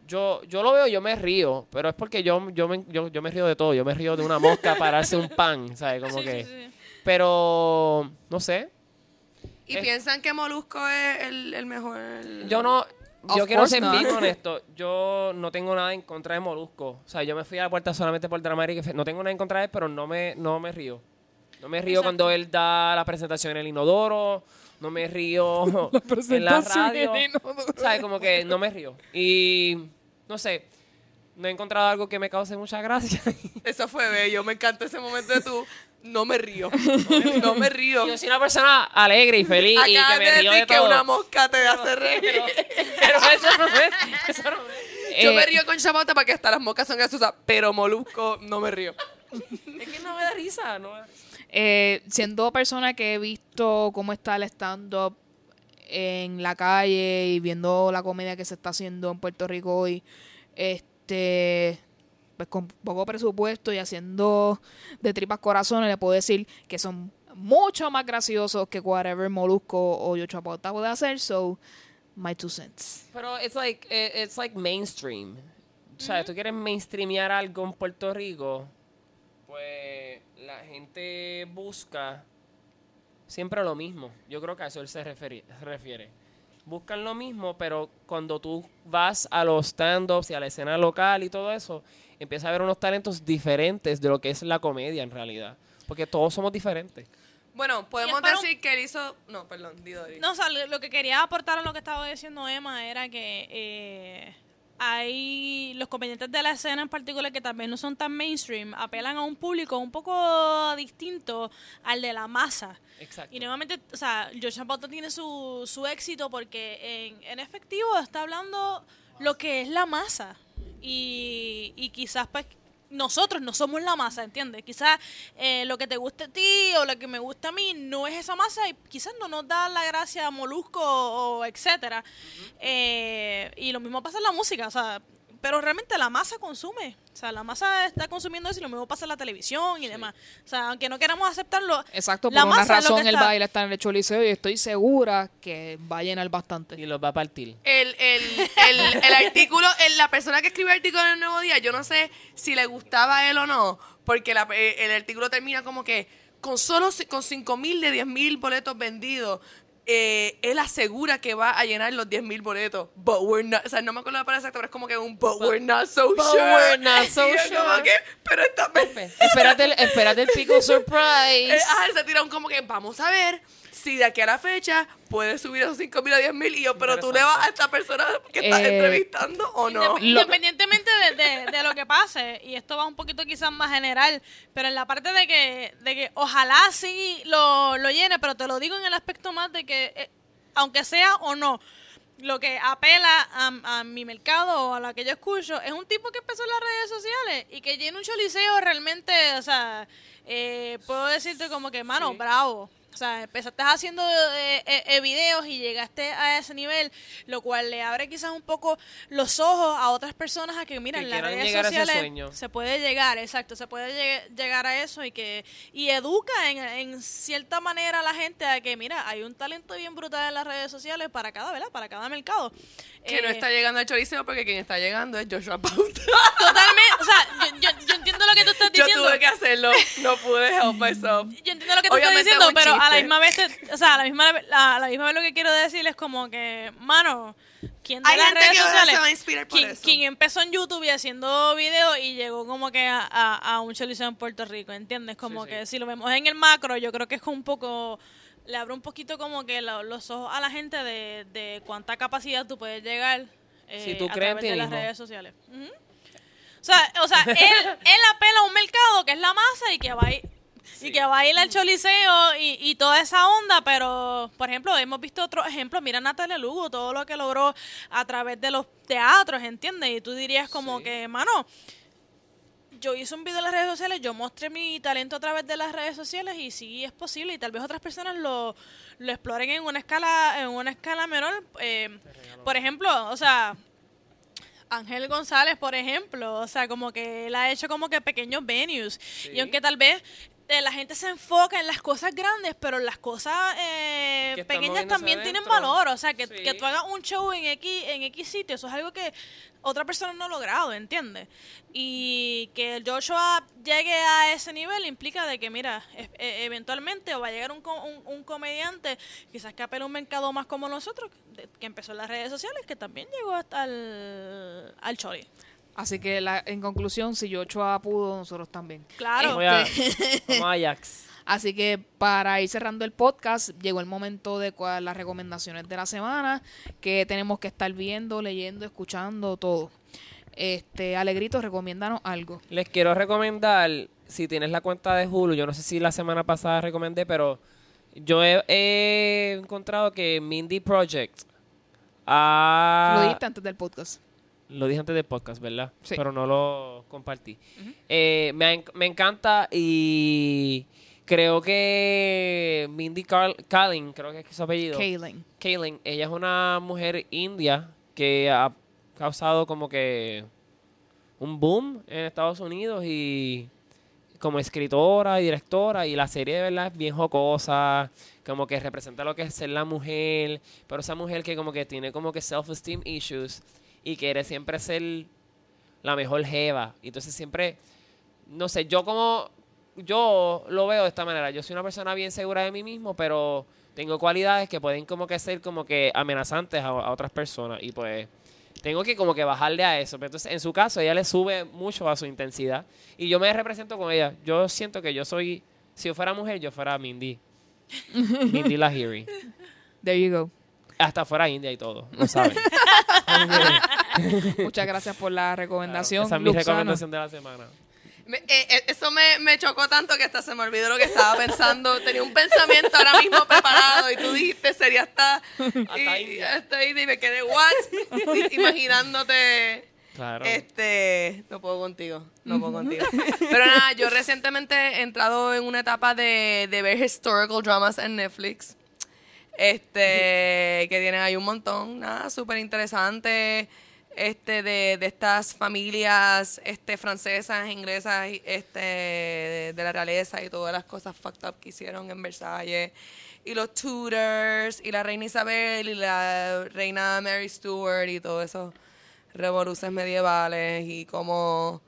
yo yo lo veo, yo me río, pero es porque yo yo me, yo, yo me río de todo, yo me río de una mosca pararse un pan, ¿sabes? Como Sí, que sí, sí. pero no sé, ¿Y piensan que Molusco es el, el mejor? yo no yo Of quiero ser bien honesto. Yo no tengo nada en contra de Molusco. O sea, yo me fui a la puerta solamente por Dramari, que no tengo nada en contra de él, pero no me, no me río. No me río Exacto. cuando él da la presentación en el inodoro. No me río en la radio. en el inodoro. ¿Sabes? Como que no me río. Y no sé. no he encontrado algo que me cause mucha gracia. Eso fue bello. Me encantó ese momento de tú. No me río. No me río. Yo soy una persona alegre y feliz y que de me río decir de que todo. una mosca te hace reír. Pero, pero eso no es. Eso no es. Yo Eh, me río con chapota porque hasta las moscas son graciosas, pero molusco no me río. Es que no me da risa. No me da risa. Eh, siendo persona que he visto cómo está el stand-up en la calle y viendo la comedia que se está haciendo en Puerto Rico hoy, este pues con poco presupuesto y haciendo de tripas corazones, le puedo decir que son mucho más graciosos que whatever Molusco o Yo Chapota puede hacer, so my two cents. Pero it's like, eh, it's like mainstream. O sea, tú quieres mainstreamear algo en Puerto Rico, pues la gente busca siempre lo mismo. Yo creo que a eso él se refiere. Buscan lo mismo, pero cuando tú vas a los stand-ups y a la escena local y todo eso, empieza a ver unos talentos diferentes de lo que es la comedia en realidad. Porque todos somos diferentes. Bueno, podemos un- decir que él hizo. No, perdón, Didori. No, o sea, lo lo que quería aportar a lo que estaba diciendo Emma era que eh, hay los comediantes de la escena en particular que también no son tan mainstream, apelan a un público un poco distinto al de la masa. Exacto. Y nuevamente, o sea, George Chapota tiene su, su éxito porque en, en efectivo está hablando lo que es la masa. Y, y quizás pues nosotros no somos la masa, ¿entiendes? Quizás eh, lo que te guste a ti o lo que me gusta a mí no es esa masa y quizás no nos da la gracia a Molusco o etcétera. Eh, y lo mismo pasa en la música, o sea, pero realmente la masa consume. O sea, la masa está consumiendo eso y lo mismo pasa en la televisión y demás. O sea, aunque no queramos aceptarlo, Exacto, la por una masa es lo razón que el baile está en el Choliseo y estoy segura que va a llenar bastante. Y los va a partir. El, el, el, el artículo, el- la persona que escribió el artículo en el Nuevo Día, yo no sé si le gustaba a él o no, porque la- eh, el artículo termina como que con solo con 5 mil de 10 mil boletos vendidos, eh, él asegura que va a llenar los 10 mil boletos. But we're not, o sea, no me acuerdo la palabra exacta, pero es como que un but, we're not so but sure. we're not so Y yo como sure. que, pero esta vez espérate, el, espérate el pico surprise. ah, se tiraron como que vamos a ver si de aquí a la fecha puede subir esos 5 mil a 10 mil. Y yo, pero tú le vas a esta persona que estás Eh, entrevistando o no. Indep- Independientemente de, de- de lo que pase, y esto va un poquito quizás más general, pero en la parte de que, de que ojalá sí lo, lo llene, pero te lo digo en el aspecto más de que, eh, aunque sea o no, lo que apela a, a mi mercado o a lo que yo escucho es un tipo que empezó en las redes sociales y que llena un choliseo realmente, o sea, eh, puedo decirte como que, mano, bravo. O sea, empezaste haciendo eh, eh, eh, videos y llegaste a ese nivel, lo cual le abre quizás un poco los ojos a otras personas a que, mira, Que en las redes llegar a ese sociales sueño. se puede llegar, exacto, se puede lleg- llegar a eso y que y educa en, en cierta manera a la gente a que, mira, hay un talento bien brutal en las redes sociales para cada, ¿verdad? Para cada mercado. Que no Eh, está llegando al choriceo porque quien está llegando es Joshua Pauta. Totalmente, o sea, yo, yo, yo entiendo lo que tú estás Yo diciendo. tuve que hacerlo, no pude help myself. Yo entiendo lo que tú Obviamente estás diciendo, pero a la chiste. misma vez, te- o sea, a la misma, la, a la misma vez lo que quiero decir es como que, mano, ¿quién de Hay las gente redes que ahora sociales? se va a inspirar por quien, eso. quien empezó en YouTube y haciendo videos y llegó como que a, a, a un choliseo en Puerto Rico, ¿entiendes? Como Sí, que sí. si lo vemos en el macro, yo creo que es un poco, le abre un poquito como que lo- los ojos a la gente de, de cuánta capacidad tú puedes llegar eh, Si tú a crees en través ti de las mismo. redes sociales. Ujú. O sea, o sea él, él apela a un mercado que es la masa y que va a ir, y que va a ir al choliseo y, y toda esa onda, pero, por ejemplo, hemos visto otros ejemplos. Mira Natalia Lugo, todo lo que logró a través de los teatros, ¿entiendes? Y tú dirías como Sí. que, mano, yo hice un video en las redes sociales, yo mostré mi talento a través de las redes sociales y sí es posible y tal vez otras personas lo, lo exploren en una escala en una escala menor. Eh, por ejemplo, o sea, Ángel González, por ejemplo, o sea, como que él ha hecho como que pequeños venues y aunque tal vez eh, la gente se enfoca en las cosas grandes, pero las cosas eh, pequeñas también tienen valor, o sea, que, Sí. que tú hagas un show en X, en X sitio, eso es algo que otra persona no ha logrado, ¿entiendes? Y que el Joshua llegue a ese nivel implica de que, mira, e- e- eventualmente va a llegar un, un, un comediante, quizás que apela a un mercado más como nosotros, que empezó en las redes sociales, que también llegó hasta el, al Chori. Así que la- en conclusión, si Yochoa pudo, nosotros también. Claro. Vamos a Ajax. Así que para ir cerrando el podcast, llegó el momento de las recomendaciones de la semana, que tenemos que estar viendo, leyendo, escuchando, todo. Este, Alegrito, recomiéndanos algo. Les quiero recomendar, si tienes la cuenta de Hulu, yo no sé si la semana pasada recomendé, pero yo he, he encontrado que Mindy Project ha- Lo dijiste antes del podcast. Lo dije antes del podcast, ¿verdad? Sí. Pero no lo compartí. Eh, me, me encanta y creo que Mindy Carl Kaling, creo que es su apellido. Kaylin. Kaylin, ella es una mujer india que ha causado como que un boom en Estados Unidos y como escritora y directora y la serie de verdad es bien jocosa, como que representa lo que es ser la mujer, pero esa mujer que como que tiene como que self-esteem issues y quiere siempre ser la mejor jeva. Y entonces siempre, no sé, yo como, yo lo veo de esta manera, yo soy una persona bien segura de mí mismo, pero tengo cualidades que pueden como que ser como que amenazantes a, a otras personas y pues tengo que como que bajarle a eso. Pero entonces, en su caso, ella le sube mucho a su intensidad y yo me represento con ella. Yo siento que yo soy, si yo fuera mujer, yo fuera Mindy. Mindy Lahiri. There you go. Hasta fuera india y todo, lo saben. Muchas gracias por la recomendación. Esa es mi Luxana. recomendación de la semana. Me- eh, eh, eso me, me chocó tanto que hasta se me olvidó lo que estaba pensando. Tenía un pensamiento ahora mismo preparado y tú dijiste sería hasta... Hasta y, India. hasta ahí y me quedé, ¿what? Imaginándote... Claro. Este, no puedo contigo, no puedo contigo. Pero nada, yo recientemente he entrado en una etapa de, de ver historical dramas en Netflix. Este, que tienen ahí un montón, nada, súper interesante. Este, de, de estas familias este, francesas, inglesas, este, de, de la realeza y todas las cosas fucked up que hicieron en Versalles. Y los Tudors, y la reina Isabel, y la reina Mary Stuart, y todo eso revoluciones medievales y cómo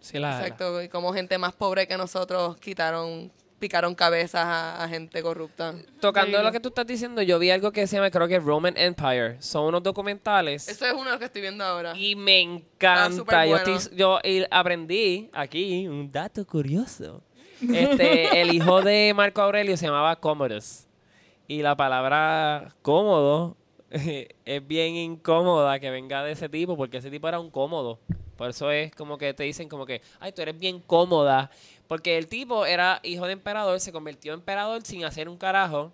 Sí, la, exacto y cómo gente más pobre que nosotros quitaron picaron cabezas a, a gente corrupta Tocando lo que tú estás diciendo, yo vi algo que se llama, creo que Roman Empire. Son unos documentales. eso es uno de los que estoy viendo ahora Y me encanta. yo, bueno. estoy- yo aprendí aquí un dato curioso. Este, el hijo de Marco Aurelio se llamaba Commodus. Y la palabra cómodo es bien incómoda que venga de ese tipo, porque ese tipo era un cómodo. Por eso es como que te dicen como que, ay, tú eres bien cómoda. Porque el tipo era hijo de emperador, se convirtió en emperador sin hacer un carajo.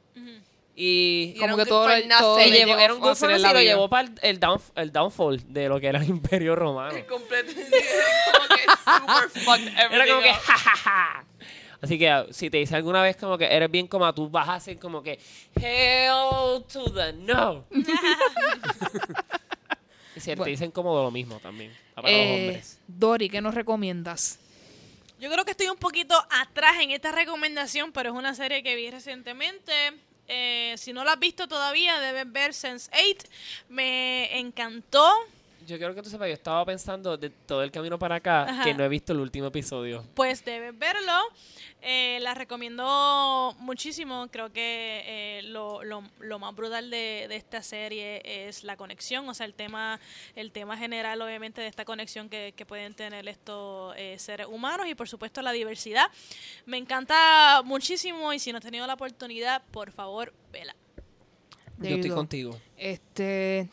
Y, Y Como que todo, todo y llevó- era un good for lo llevó para el, el downf- el downfall de lo que era el imperio romano. completo como que super Era como que, up. ja, ja, ja. Así que si te dice alguna vez como que eres bien como tú vas a hacer como que, hell to the no. y si te dicen como lo mismo también, para los Eh, hombres. Dori, ¿qué nos recomiendas? Yo creo que estoy un poquito atrás en esta recomendación, pero es una serie que vi recientemente. Eh, si no la has visto todavía, debes ver Sense8. Me encantó. Yo quiero que tú sepas, yo estaba pensando de todo el camino para acá Ajá. que no he visto el último episodio. Pues debes verlo. Eh, la recomiendo muchísimo. Creo que eh, lo, lo- lo más brutal de, de esta serie es la conexión, o sea, el tema, el tema general, obviamente, de esta conexión que, que pueden tener estos eh, seres humanos y, por supuesto, la diversidad. Me encanta muchísimo y si no has tenido la oportunidad, por favor, vela. Yo estoy go. contigo. Este,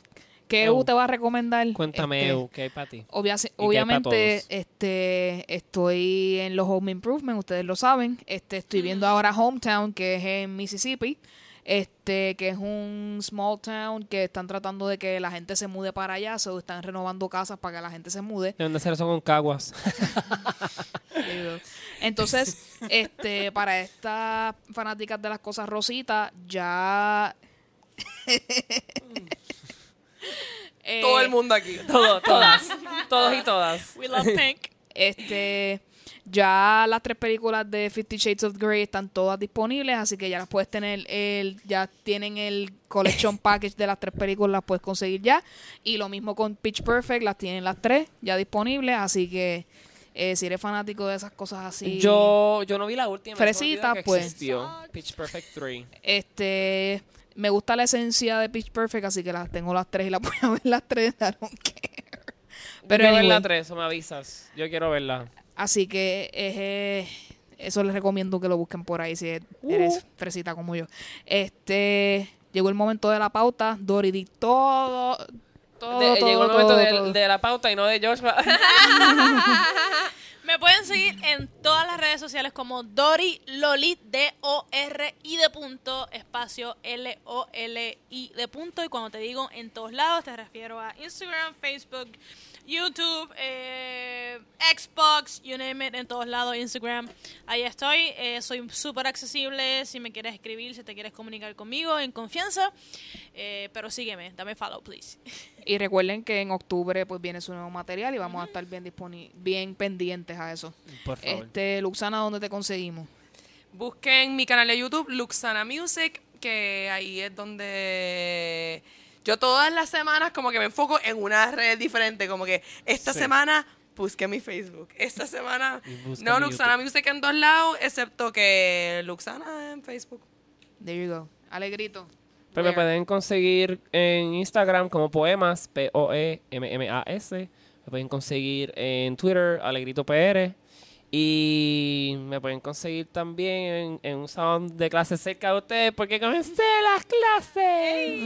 ¿qué Eu. Te va a recomendar? Cuéntame, Este, Eu, ¿qué hay para ti? obvia- obviamente, este, estoy en los Home Improvement, ustedes lo saben. Este, estoy viendo ahora Hometown, que es en Mississippi. Este, que es un small town que están tratando de que la gente se mude para allá, so están renovando casas para que la gente se mude. Deben de hacer eso con caguas. Entonces, este, para estas fanáticas de las cosas rositas, ya. Eh, todo el mundo aquí Todo, todas. Todos y todas. We love Pink. Este, ya las tres películas de Fifty Shades of Grey están todas disponibles, así que ya las puedes tener, el, ya tienen el collection package de las tres películas, las puedes conseguir ya. Y lo mismo con Pitch Perfect, las tienen las tres ya disponibles, así que eh, si eres fanático de esas cosas así, Yo, yo no vi la última. Fresita, pues. existió. Pitch Perfect 3. este, me gusta la esencia de Pitch Perfect, así que las tengo las tres y las voy a ver las tres, I don't care. Pero Quiero ver anyway, la 3, o me avisas. Yo quiero verla. Así que eh, eso les recomiendo que lo busquen por ahí si Uh. eres fresita como yo. Este llegó el momento de la pauta. Dori, di todo, Todo, De- todo, llegó el todo, momento de, todo. de la pauta y no de Joshua. Me pueden seguir en todas las redes sociales como Dori Lolit, D-O-R-I de punto, espacio L-O-L-I de punto. Y cuando te digo en todos lados, te refiero a Instagram, Facebook, YouTube, eh, Xbox, you name it, en todos lados, Instagram. Ahí estoy. eh, soy súper accesible. Si me quieres escribir, si te quieres comunicar conmigo en confianza. Eh, pero sígueme, dame follow, please. Y recuerden que en octubre pues viene su nuevo material y vamos a estar bien bien pendientes a eso. Por favor. Este, Luxana, ¿dónde te conseguimos? Busquen mi canal de YouTube, Luxana Music, que ahí es donde yo todas las semanas como que me enfoco en una red diferente, como que esta Sí. semana busqué mi Facebook, esta semana no Luxana YouTube. Music en dos lados, excepto que Luxana en Facebook. There you go. Alegrito. Pues me pueden conseguir en Instagram como poemas, P-O-E-M-M-A-S. Me pueden conseguir en Twitter, Alegrito PR. Y me pueden conseguir también en, en un salón de clases cerca de ustedes porque comencé las clases.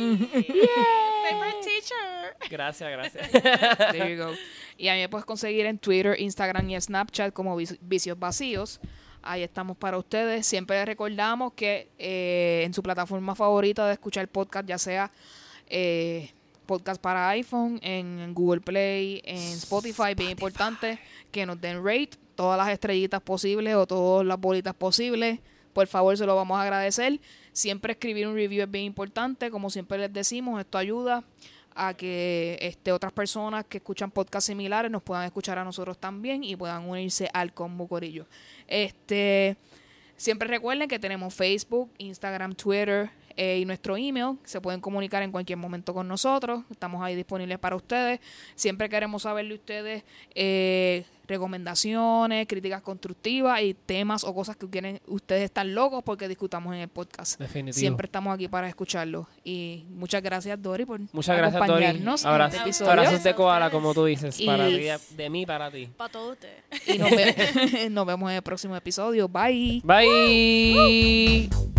Favorite teacher. Gracias, gracias. There you go. Y a mí me puedes conseguir en Twitter, Instagram y Snapchat como Vici- Vicios Vacíos. Ahí estamos para ustedes. Siempre les recordamos que eh, en su plataforma favorita de escuchar podcast, ya sea eh, podcast para iPhone, en Google Play, en Spotify, bien importante, que nos den rate, todas las estrellitas posibles o todas las bolitas posibles. Por favor, se lo vamos a agradecer. Siempre escribir un review es bien importante. Como siempre les decimos, esto ayuda a que este, otras personas que escuchan podcasts similares nos puedan escuchar a nosotros también y puedan unirse al combo corillo. Este, siempre recuerden que tenemos Facebook, Instagram, Twitter eh, y nuestro email. Se pueden comunicar en cualquier momento con nosotros. Estamos ahí disponibles para ustedes. Siempre queremos saber de ustedes eh, recomendaciones, críticas constructivas y temas o cosas que quieren ustedes están locos porque discutamos en el podcast. Definitivo. Siempre estamos aquí para escucharlo. Y muchas gracias, Dori, por Muchas gracias, Dori. acompañarnos en Abrazos, este episodio. abrazos de koala, como tú dices. Y- Para ti, de mí para ti. Para todos ustedes. Y nos, ve- nos vemos en el próximo episodio. Bye. Bye.